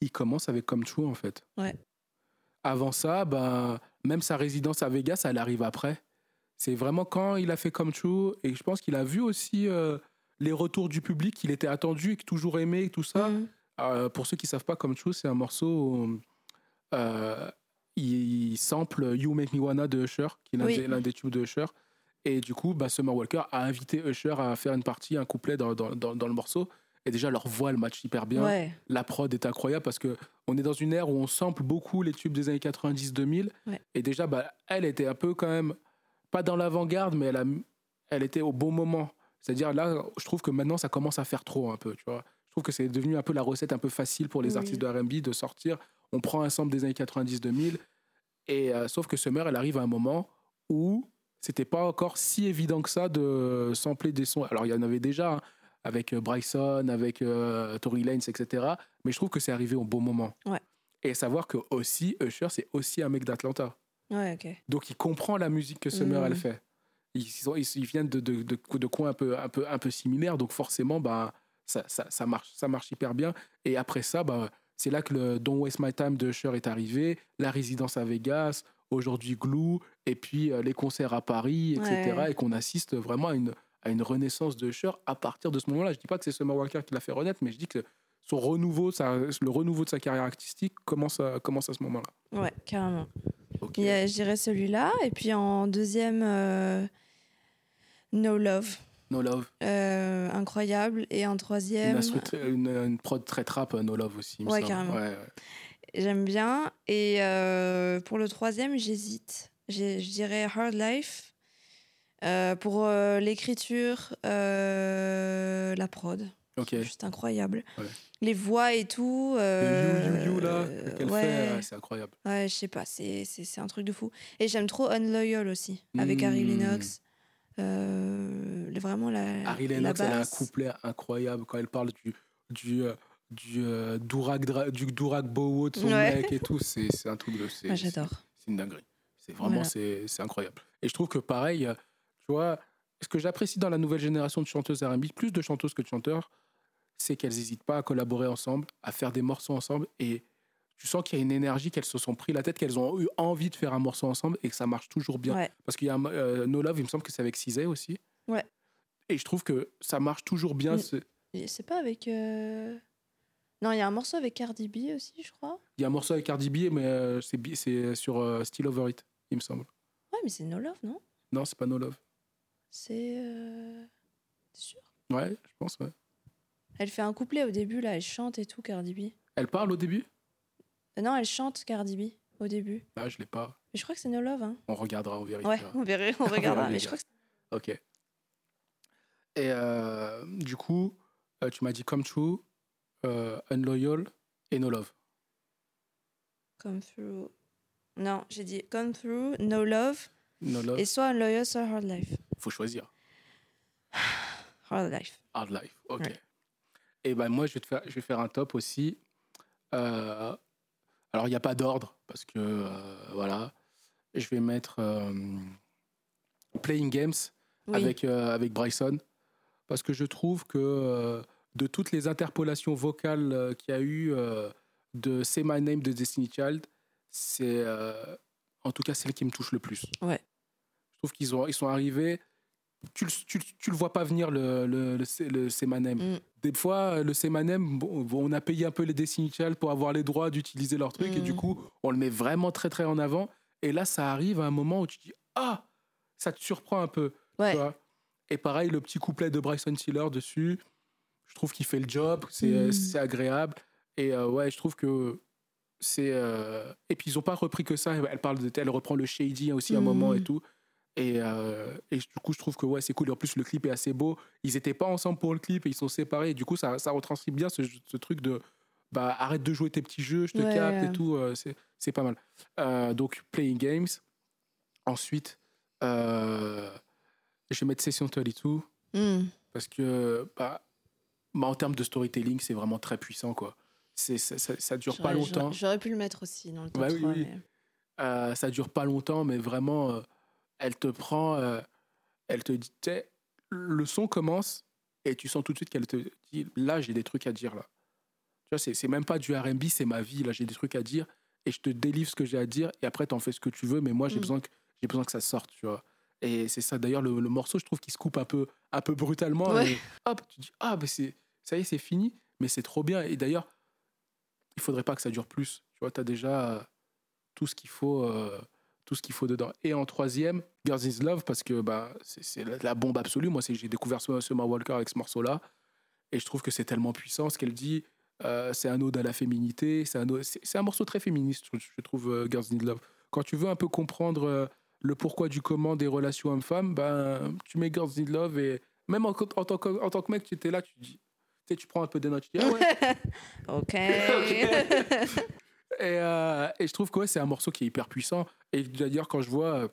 il commence avec Come True en fait. Ouais. Avant ça, ben, même sa résidence à Vegas, elle arrive après. C'est vraiment quand il a fait Come True, et je pense qu'il a vu aussi euh, les retours du public, qu'il était attendu et que toujours aimé et tout ça. mhm. Euh, pour ceux qui savent pas, Come True, c'est un morceau où euh, il, sample You Make Me Wanna de Usher, qui est l'un Oui. des, des tubes de Usher. Et du coup, bah, Summer Walker a invité Usher à faire une partie, un couplet dans, dans, dans, dans le morceau. Et déjà, leur voix, elle match hyper bien. Ouais. La prod est incroyable parce que on est dans une ère où on sample beaucoup les tubes des années 90-2000. Ouais. Et déjà, bah, elle était un peu quand même, pas dans l'avant-garde, mais elle, a, elle était au bon moment. C'est-à-dire là, je trouve que maintenant, ça commence à faire trop un peu, tu vois. Je trouve que c'est devenu un peu la recette un peu facile pour les Oui. artistes de R&B de sortir. On prend un sample des années 90-2000. Et euh, sauf que Summer, elle arrive à un moment où c'était pas encore si évident que ça de sampler des sons. Alors il y en avait déjà hein, avec euh, Bryson, avec euh, Tory Lanez, etc. Mais je trouve que c'est arrivé au bon moment. Ouais. Et savoir que aussi Usher, c'est aussi un mec d'Atlanta. Ouais. Donc il comprend la musique que Summer Mhm. elle fait. Ils, sont- ils, ils viennent de, de, de, de coins un peu, un, peu, un peu similaires, donc forcément, bah, ça, ça, ça, marche, ça marche hyper bien. Et après ça, bah, c'est là que le Don't Waste My Time de Usher est arrivé, la résidence à Vegas, aujourd'hui Glue, et puis euh, les concerts à Paris, etc. Ouais. Et qu'on assiste vraiment à une, à une renaissance de Usher à partir de ce moment-là. Je dis pas que c'est Summer Walker qui l'a fait renaître, mais je dis que son renouveau, sa- le renouveau de sa carrière artistique commence à, commence à ce moment-là. Ouais, carrément. Ok. Il y a- je dirais celui-là. Et puis en deuxième, euh, No Love. No Love. Euh, incroyable. Et en Une, troisième, instru- une, une prod très trap, No Love aussi. il Ouais, carrément. Ouais, ouais. J'aime bien. Et euh, pour le troisième, j'hésite. Je dirais Hard Life. Euh, pour euh, l'écriture, la prod. C'est juste incroyable. Ouais. Les voix et tout. Le euh, You, You, You, là, qu'elle ouais. fait, c'est incroyable. Ouais, je sais pas, c'est, c'est, c'est un truc de fou. Et j'aime trop Unloyal aussi, avec Harry Mm. Lennox. Euh, vraiment la, Harry la Lennox, elle a un couplet incroyable quand elle parle du, du, du, euh, Durag, Dra- du Bowo de son Ouais. mec et tout. C'est c'est un truc de. c'est- j'adore. c'est- C'est une dinguerie. C'est vraiment Voilà. c'est c'est incroyable. Et je trouve que pareil, euh, tu vois, ce que j'apprécie dans la nouvelle génération de chanteuses R&B, plus de chanteuses que de chanteurs, c'est qu'elles n'hésitent pas à collaborer ensemble, à faire des morceaux ensemble. Et tu sens qu'il y a une énergie qu'elles se sont pris la tête, qu'elles ont eu envie de faire un morceau ensemble et que ça marche toujours bien. Ouais. Parce qu'il y a un, euh, No Love, il me semble que c'est avec Cizé aussi. Ouais. Et je trouve que ça marche toujours bien. C'est pas avec. euh, Non, il y a un morceau avec Cardi B aussi, je crois. Il y a un morceau avec Cardi B, mais euh, c'est c'est sur euh, Still Over It, il me semble. Ouais, mais c'est No Love, non? Non, c'est pas No Love. C'est. euh, T'es sûr? Ouais, je pense, ouais. Elle fait un couplet au début, là, elle chante et tout, Cardi B. Elle parle au début? Euh, Non, elle chante Cardi B au début. Ah, je l'ai pas. Mais je crois que c'est No Love, hein. On regardera, on vérifiera. Ouais, on verra, on regardera. mais je crois que c'est- Ok. Et euh, du coup, euh, tu m'as dit Come True, euh, Unloyal et No Love. Come Through. Non, j'ai dit Come Through, No Love, No Love, et soit Unloyal, soit Hard Life. faut choisir. Hard Life. Hard Life, ok. Ouais. Et ben moi, je vais, te faire, je vais faire un top aussi. Euh, alors, il n'y a pas d'ordre, parce que, euh, voilà, je vais mettre euh, Playing Games Oui. avec, avec Bryson, parce que je trouve que de toutes les interpolations vocales euh, qu'il y a eu euh, de Say My Name de Destiny Child, c'est euh, en tout cas celle qui me touche le plus. Ouais. Je trouve qu'ils ont, ils sont arrivés. Tu, le- tu, le- tu le vois pas venir le, le, le, Say- le Say My Name. Mm. Des fois, le Say My Name, bon, on a payé un peu les Destiny Child pour avoir les droits d'utiliser leur truc et Mm. du coup, on le met vraiment très très en avant. Et là, ça arrive à un moment où tu dis Ah Ça te surprend un peu. Ouais. tu vois. Et pareil, le petit couplet de Bryson Tiller dessus, je trouve qu'il fait le job, c'est Mm. c'est agréable. Et euh, ouais, je trouve que c'est. euh, Et puis ils ont pas repris que ça. Elle parle de. Elle reprend le shady aussi à un moment et Mm. tout. Et, euh, et du coup, je trouve que ouais, c'est cool. En plus, le clip est assez beau. Ils étaient pas ensemble pour le clip et ils sont séparés. Et du coup, ça, ça retranscrit bien ce, ce truc de. Bah, arrête de jouer tes petits jeux, je te Ouais. capte et tout. euh, c'est pas mal. Euh, donc, Playing Games. Ensuite, je vais mettre Session 32 Hmm. parce que bah, bah, en termes de storytelling, c'est vraiment très puissant. quoi. C'est ça, ça, ça dure pas longtemps. j'aurais- pu le mettre aussi dans le top Bah oui, 3, oui. mais- Euh, ça dure pas longtemps, mais vraiment, euh, elle te prend, euh, elle te dit, le son commence et tu sens tout de suite qu'elle te dit, là, j'ai des trucs à dire là. Tu vois, c'est c'est même pas du R&B, c'est ma vie, là, j'ai des trucs à dire et je te délivre ce que j'ai à dire et après, t'en fais ce que tu veux, mais moi, j'ai Mm. besoin que j'ai besoin que ça sorte, tu vois. Et c'est ça, d'ailleurs, le, le morceau, je trouve qu'il se coupe un peu, un peu brutalement. Ouais. et hop, tu dis, ah, ben c'est, ça y est, c'est fini, mais c'est trop bien. Et d'ailleurs, il faudrait pas que ça dure plus. Tu vois, tu as déjà euh, tout ce qu'il faut, euh, tout ce qu'il faut dedans. Et en troisième, Girls is Love, parce que bah, c'est, la, bombe absolue. Moi, j'ai découvert Summer Walker avec ce morceau-là. Et je trouve que c'est tellement puissant. Ce qu'elle dit, euh, c'est un ode à la féminité. C'est un, un morceau très féministe, je, trouve, Girls Need Love. Quand tu veux un peu comprendre le pourquoi du comment des relations hommes-femmes, ben, tu mets Girls Need Love et même en, tant, que, que mec, tu étais là, tu dis, sais, tu prends un peu des notes, tu dis, ah ouais, Ok. Et, euh, et je trouve que ouais, c'est un morceau qui est hyper puissant. Et d'ailleurs, quand je vois euh,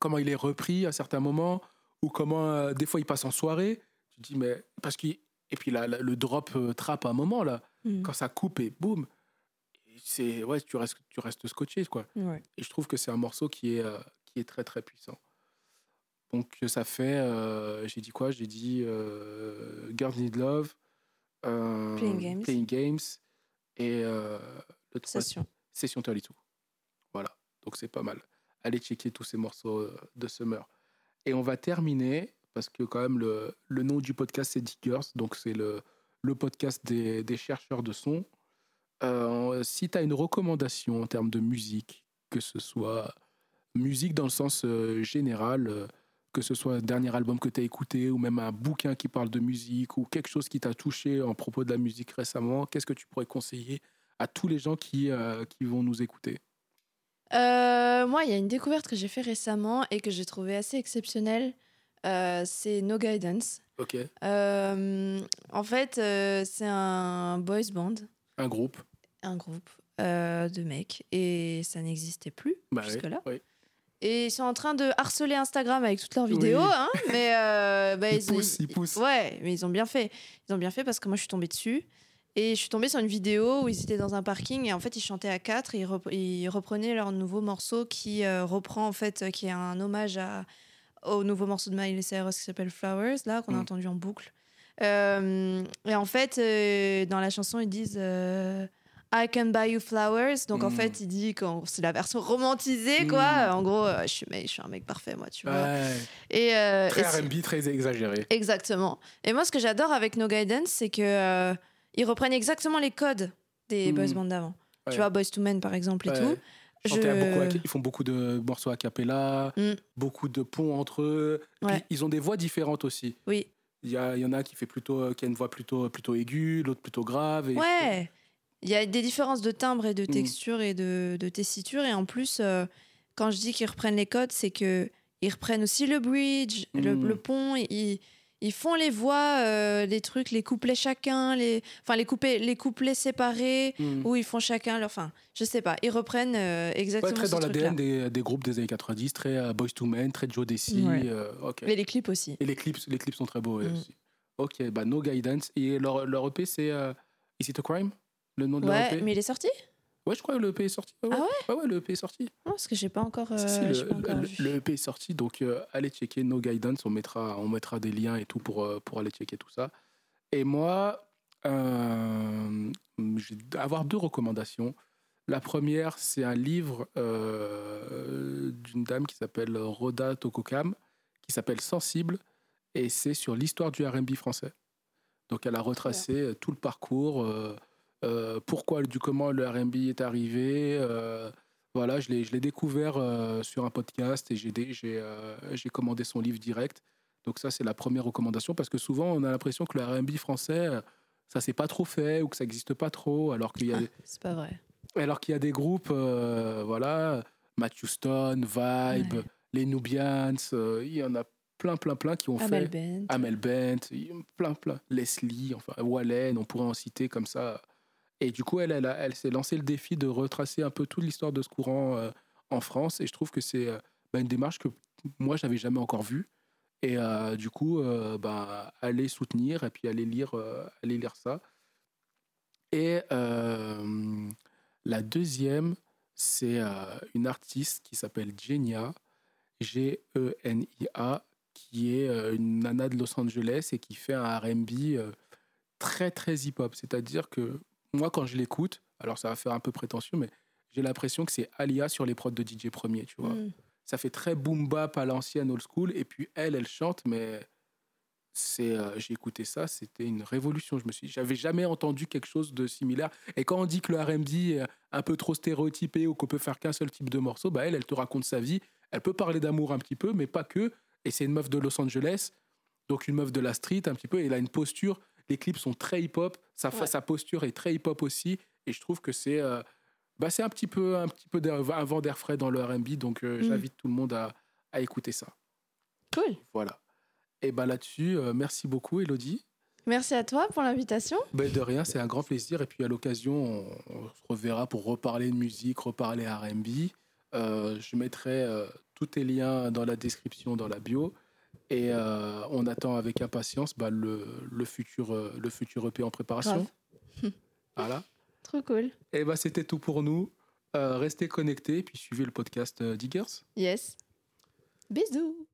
comment il est repris à certains moments, ou comment euh, des fois il passe en soirée, tu dis, mais. Parce qu'il. Et puis là, le drop euh, trap à un moment, là, Hmm. quand ça coupe et boum, c'est, ouais, tu, restes, tu restes scotché, quoi. Ouais. Et je trouve que c'est un morceau qui est, euh, qui est très, très puissant. Donc, ça fait. euh, j'ai dit quoi? J'ai dit euh, Girls Need Love, Playing Games. Playing Games, et euh, le. Session. Session 32. Voilà, donc c'est pas mal. Allez checker tous ces morceaux euh, de Summer. Et on va terminer, parce que quand même le, le nom du podcast c'est Diggers, donc c'est le, le podcast des, des chercheurs de son. Euh, si tu as une recommandation en termes de musique, que ce soit musique dans le sens euh, général, euh, que ce soit un dernier album que tu as écouté, ou même un bouquin qui parle de musique, ou quelque chose qui t'a touché en propos de la musique récemment, qu'est-ce que tu pourrais conseiller à tous les gens qui, euh, qui vont nous écouter? Euh, moi, il y a une découverte que j'ai fait récemment et que j'ai trouvé assez exceptionnelle. Euh, c'est No Guidance. Ok. En fait, c'est un boys band, Un groupe. un groupe de mecs, et ça n'existait plus Bah jusque-là. oui. Et ils sont en train de harceler Instagram avec toutes leurs Oui. vidéos, hein, mais euh, bah, Ils poussent, ils poussent. Ouais, mais ils ont bien fait. Ils ont bien fait parce que moi je suis tombée dessus et je suis tombée sur une vidéo où ils étaient dans un parking et en fait ils chantaient à quatre et ils, rep- ils reprenaient leur nouveau morceau qui euh, reprend en fait euh, qui est un hommage à au nouveau morceau de Miley Cyrus qui s'appelle Flowers là qu'on a Mm. entendu en boucle. Euh, et en fait dans la chanson ils disent I can buy you flowers. Donc en Mm. fait, il dit que c'est la version romantisée, Mm. quoi. En gros, euh, je, suis, mec, je suis un mec parfait, moi, tu vois. Et, euh, Très RB, très exagéré. Exactement. Et moi, ce que j'adore avec No Guidance, c'est que euh, ils reprennent exactement les codes des Mhm. boys bands d'avant. Ouais. Tu vois, Boys to Men, par exemple, et Ouais. tout. Je- beaucoup ils font beaucoup de morceaux a cappella, Mm. beaucoup de ponts entre eux. Puis ils ont des voix différentes aussi. Oui. Il y, a- il y en a qui, fait plutôt, euh, qui a une voix plutôt, plutôt aiguë, l'autre plutôt grave. Et Ouais. Il y a des différences de timbre et de Mm. texture et de, de tessiture. Et en plus, euh, quand je dis qu'ils reprennent les codes, c'est que ils reprennent aussi le bridge, le, Mm. le pont. Ils, ils font les voix, euh, les trucs, les couplets chacun, les, enfin les, coupés, les couplets séparés, Mm. où ils font chacun leur. Enfin, je sais pas. Ils reprennent euh, exactement Ouais, très ce dans l'ADN des, des groupes des années 90, très euh, Boys to Men, très Joe Desi. Ouais. euh, ok. Et les clips aussi. Et les clips, les clips sont très beaux Mm. aussi. Ok, bah No Guidance. Et leur, leur EP, c'est euh, Is It a Crime? Le nom de Ouais, EP mais il est sorti? Ouais, je crois que le EP est sorti. Ouais, Ah ouais Ouais, ouais, le EP est sorti. Non, parce que j'ai pas encore, euh, Si, j'ai le, pas encore le- EP est sorti, donc euh, allez checker No Guidance, on mettra, on mettra des liens et tout pour, euh, pour aller checker tout ça. Et moi, euh, je vais avoir deux recommandations. La première, c'est un livre euh, d'une dame qui s'appelle Rhoda Tokokam, qui s'appelle Sensible, et c'est sur l'histoire du RB français. Donc elle a retracé euh, tout le parcours, euh, euh, pourquoi, du comment le RB est arrivé. euh, voilà, je l'ai, découvert euh, sur un podcast et j'ai, dé- j'ai, euh, j'ai commandé son livre direct. Donc ça, c'est la première recommandation parce que souvent, on a l'impression que le R&B français, euh, ça s'est pas trop fait ou que ça n'existe pas trop, alors qu'il y a, Ah, c'est pas vrai. alors qu'il y a des groupes, euh, voilà, Matthew Stone, Vibe, Ouais. les Nubians, euh, il y en a plein, plein, plein qui ont Amel fait. Bent. Amel Bent, plein, plein. Leslie, enfin, Wallen, on pourrait en citer comme ça. Et du coup, elle, elle, s'est lancé le défi de retracer un peu toute l'histoire de ce courant euh, en France. Et je trouve que c'est euh, bah, une démarche que moi, je n'avais jamais encore vue. Et euh, du coup, bah, aller soutenir et puis aller lire, aller lire ça. Et la deuxième, c'est une artiste qui s'appelle Genia, G-E-N-I-A, qui est une nana de Los Angeles et qui fait un RB très très hip-hop. C'est-à-dire que moi, quand je l'écoute, alors ça va faire un peu prétentieux, mais j'ai l'impression que c'est Alia sur les prods de DJ Premier, tu vois. Mm. Ça fait très boom bap à l'ancienne old school, et puis elle, elle chante, mais c'est, euh, j'ai écouté ça, c'était une révolution. Je me suis, j'avais jamais entendu quelque chose de similaire. Et quand on dit que le R&B est un peu trop stéréotypé ou qu'on peut faire qu'un seul type de morceau, bah elle, elle te raconte sa vie. Elle peut parler d'amour un petit peu, mais pas que. Et c'est une meuf de Los Angeles, donc une meuf de la street un petit peu. Et elle a une posture. Les clips sont très hip-hop. Sa, fa- Ouais. sa posture est très hip-hop aussi. Et je trouve que c'est, euh, bah c'est un petit peu, un petit peu un vent d'air frais dans le R&B. Donc euh, Mm. j'invite tout le monde à, à écouter ça. Cool. Voilà. Et bah là-dessus, euh, merci beaucoup, Elodie. Merci à toi pour l'invitation. Ben, de rien, c'est un grand plaisir. Et puis à l'occasion, on, on se reverra pour reparler de musique, reparler RB. Je mettrai tous tes liens dans la description, dans la bio. Et euh, on attend avec impatience bah, le, le, futur, euh, le futur EP en préparation. Voilà. Trop cool. Et bah, c'était tout pour nous. Euh, restez connectés, puis suivez le podcast Diggers. Yes. Bisous.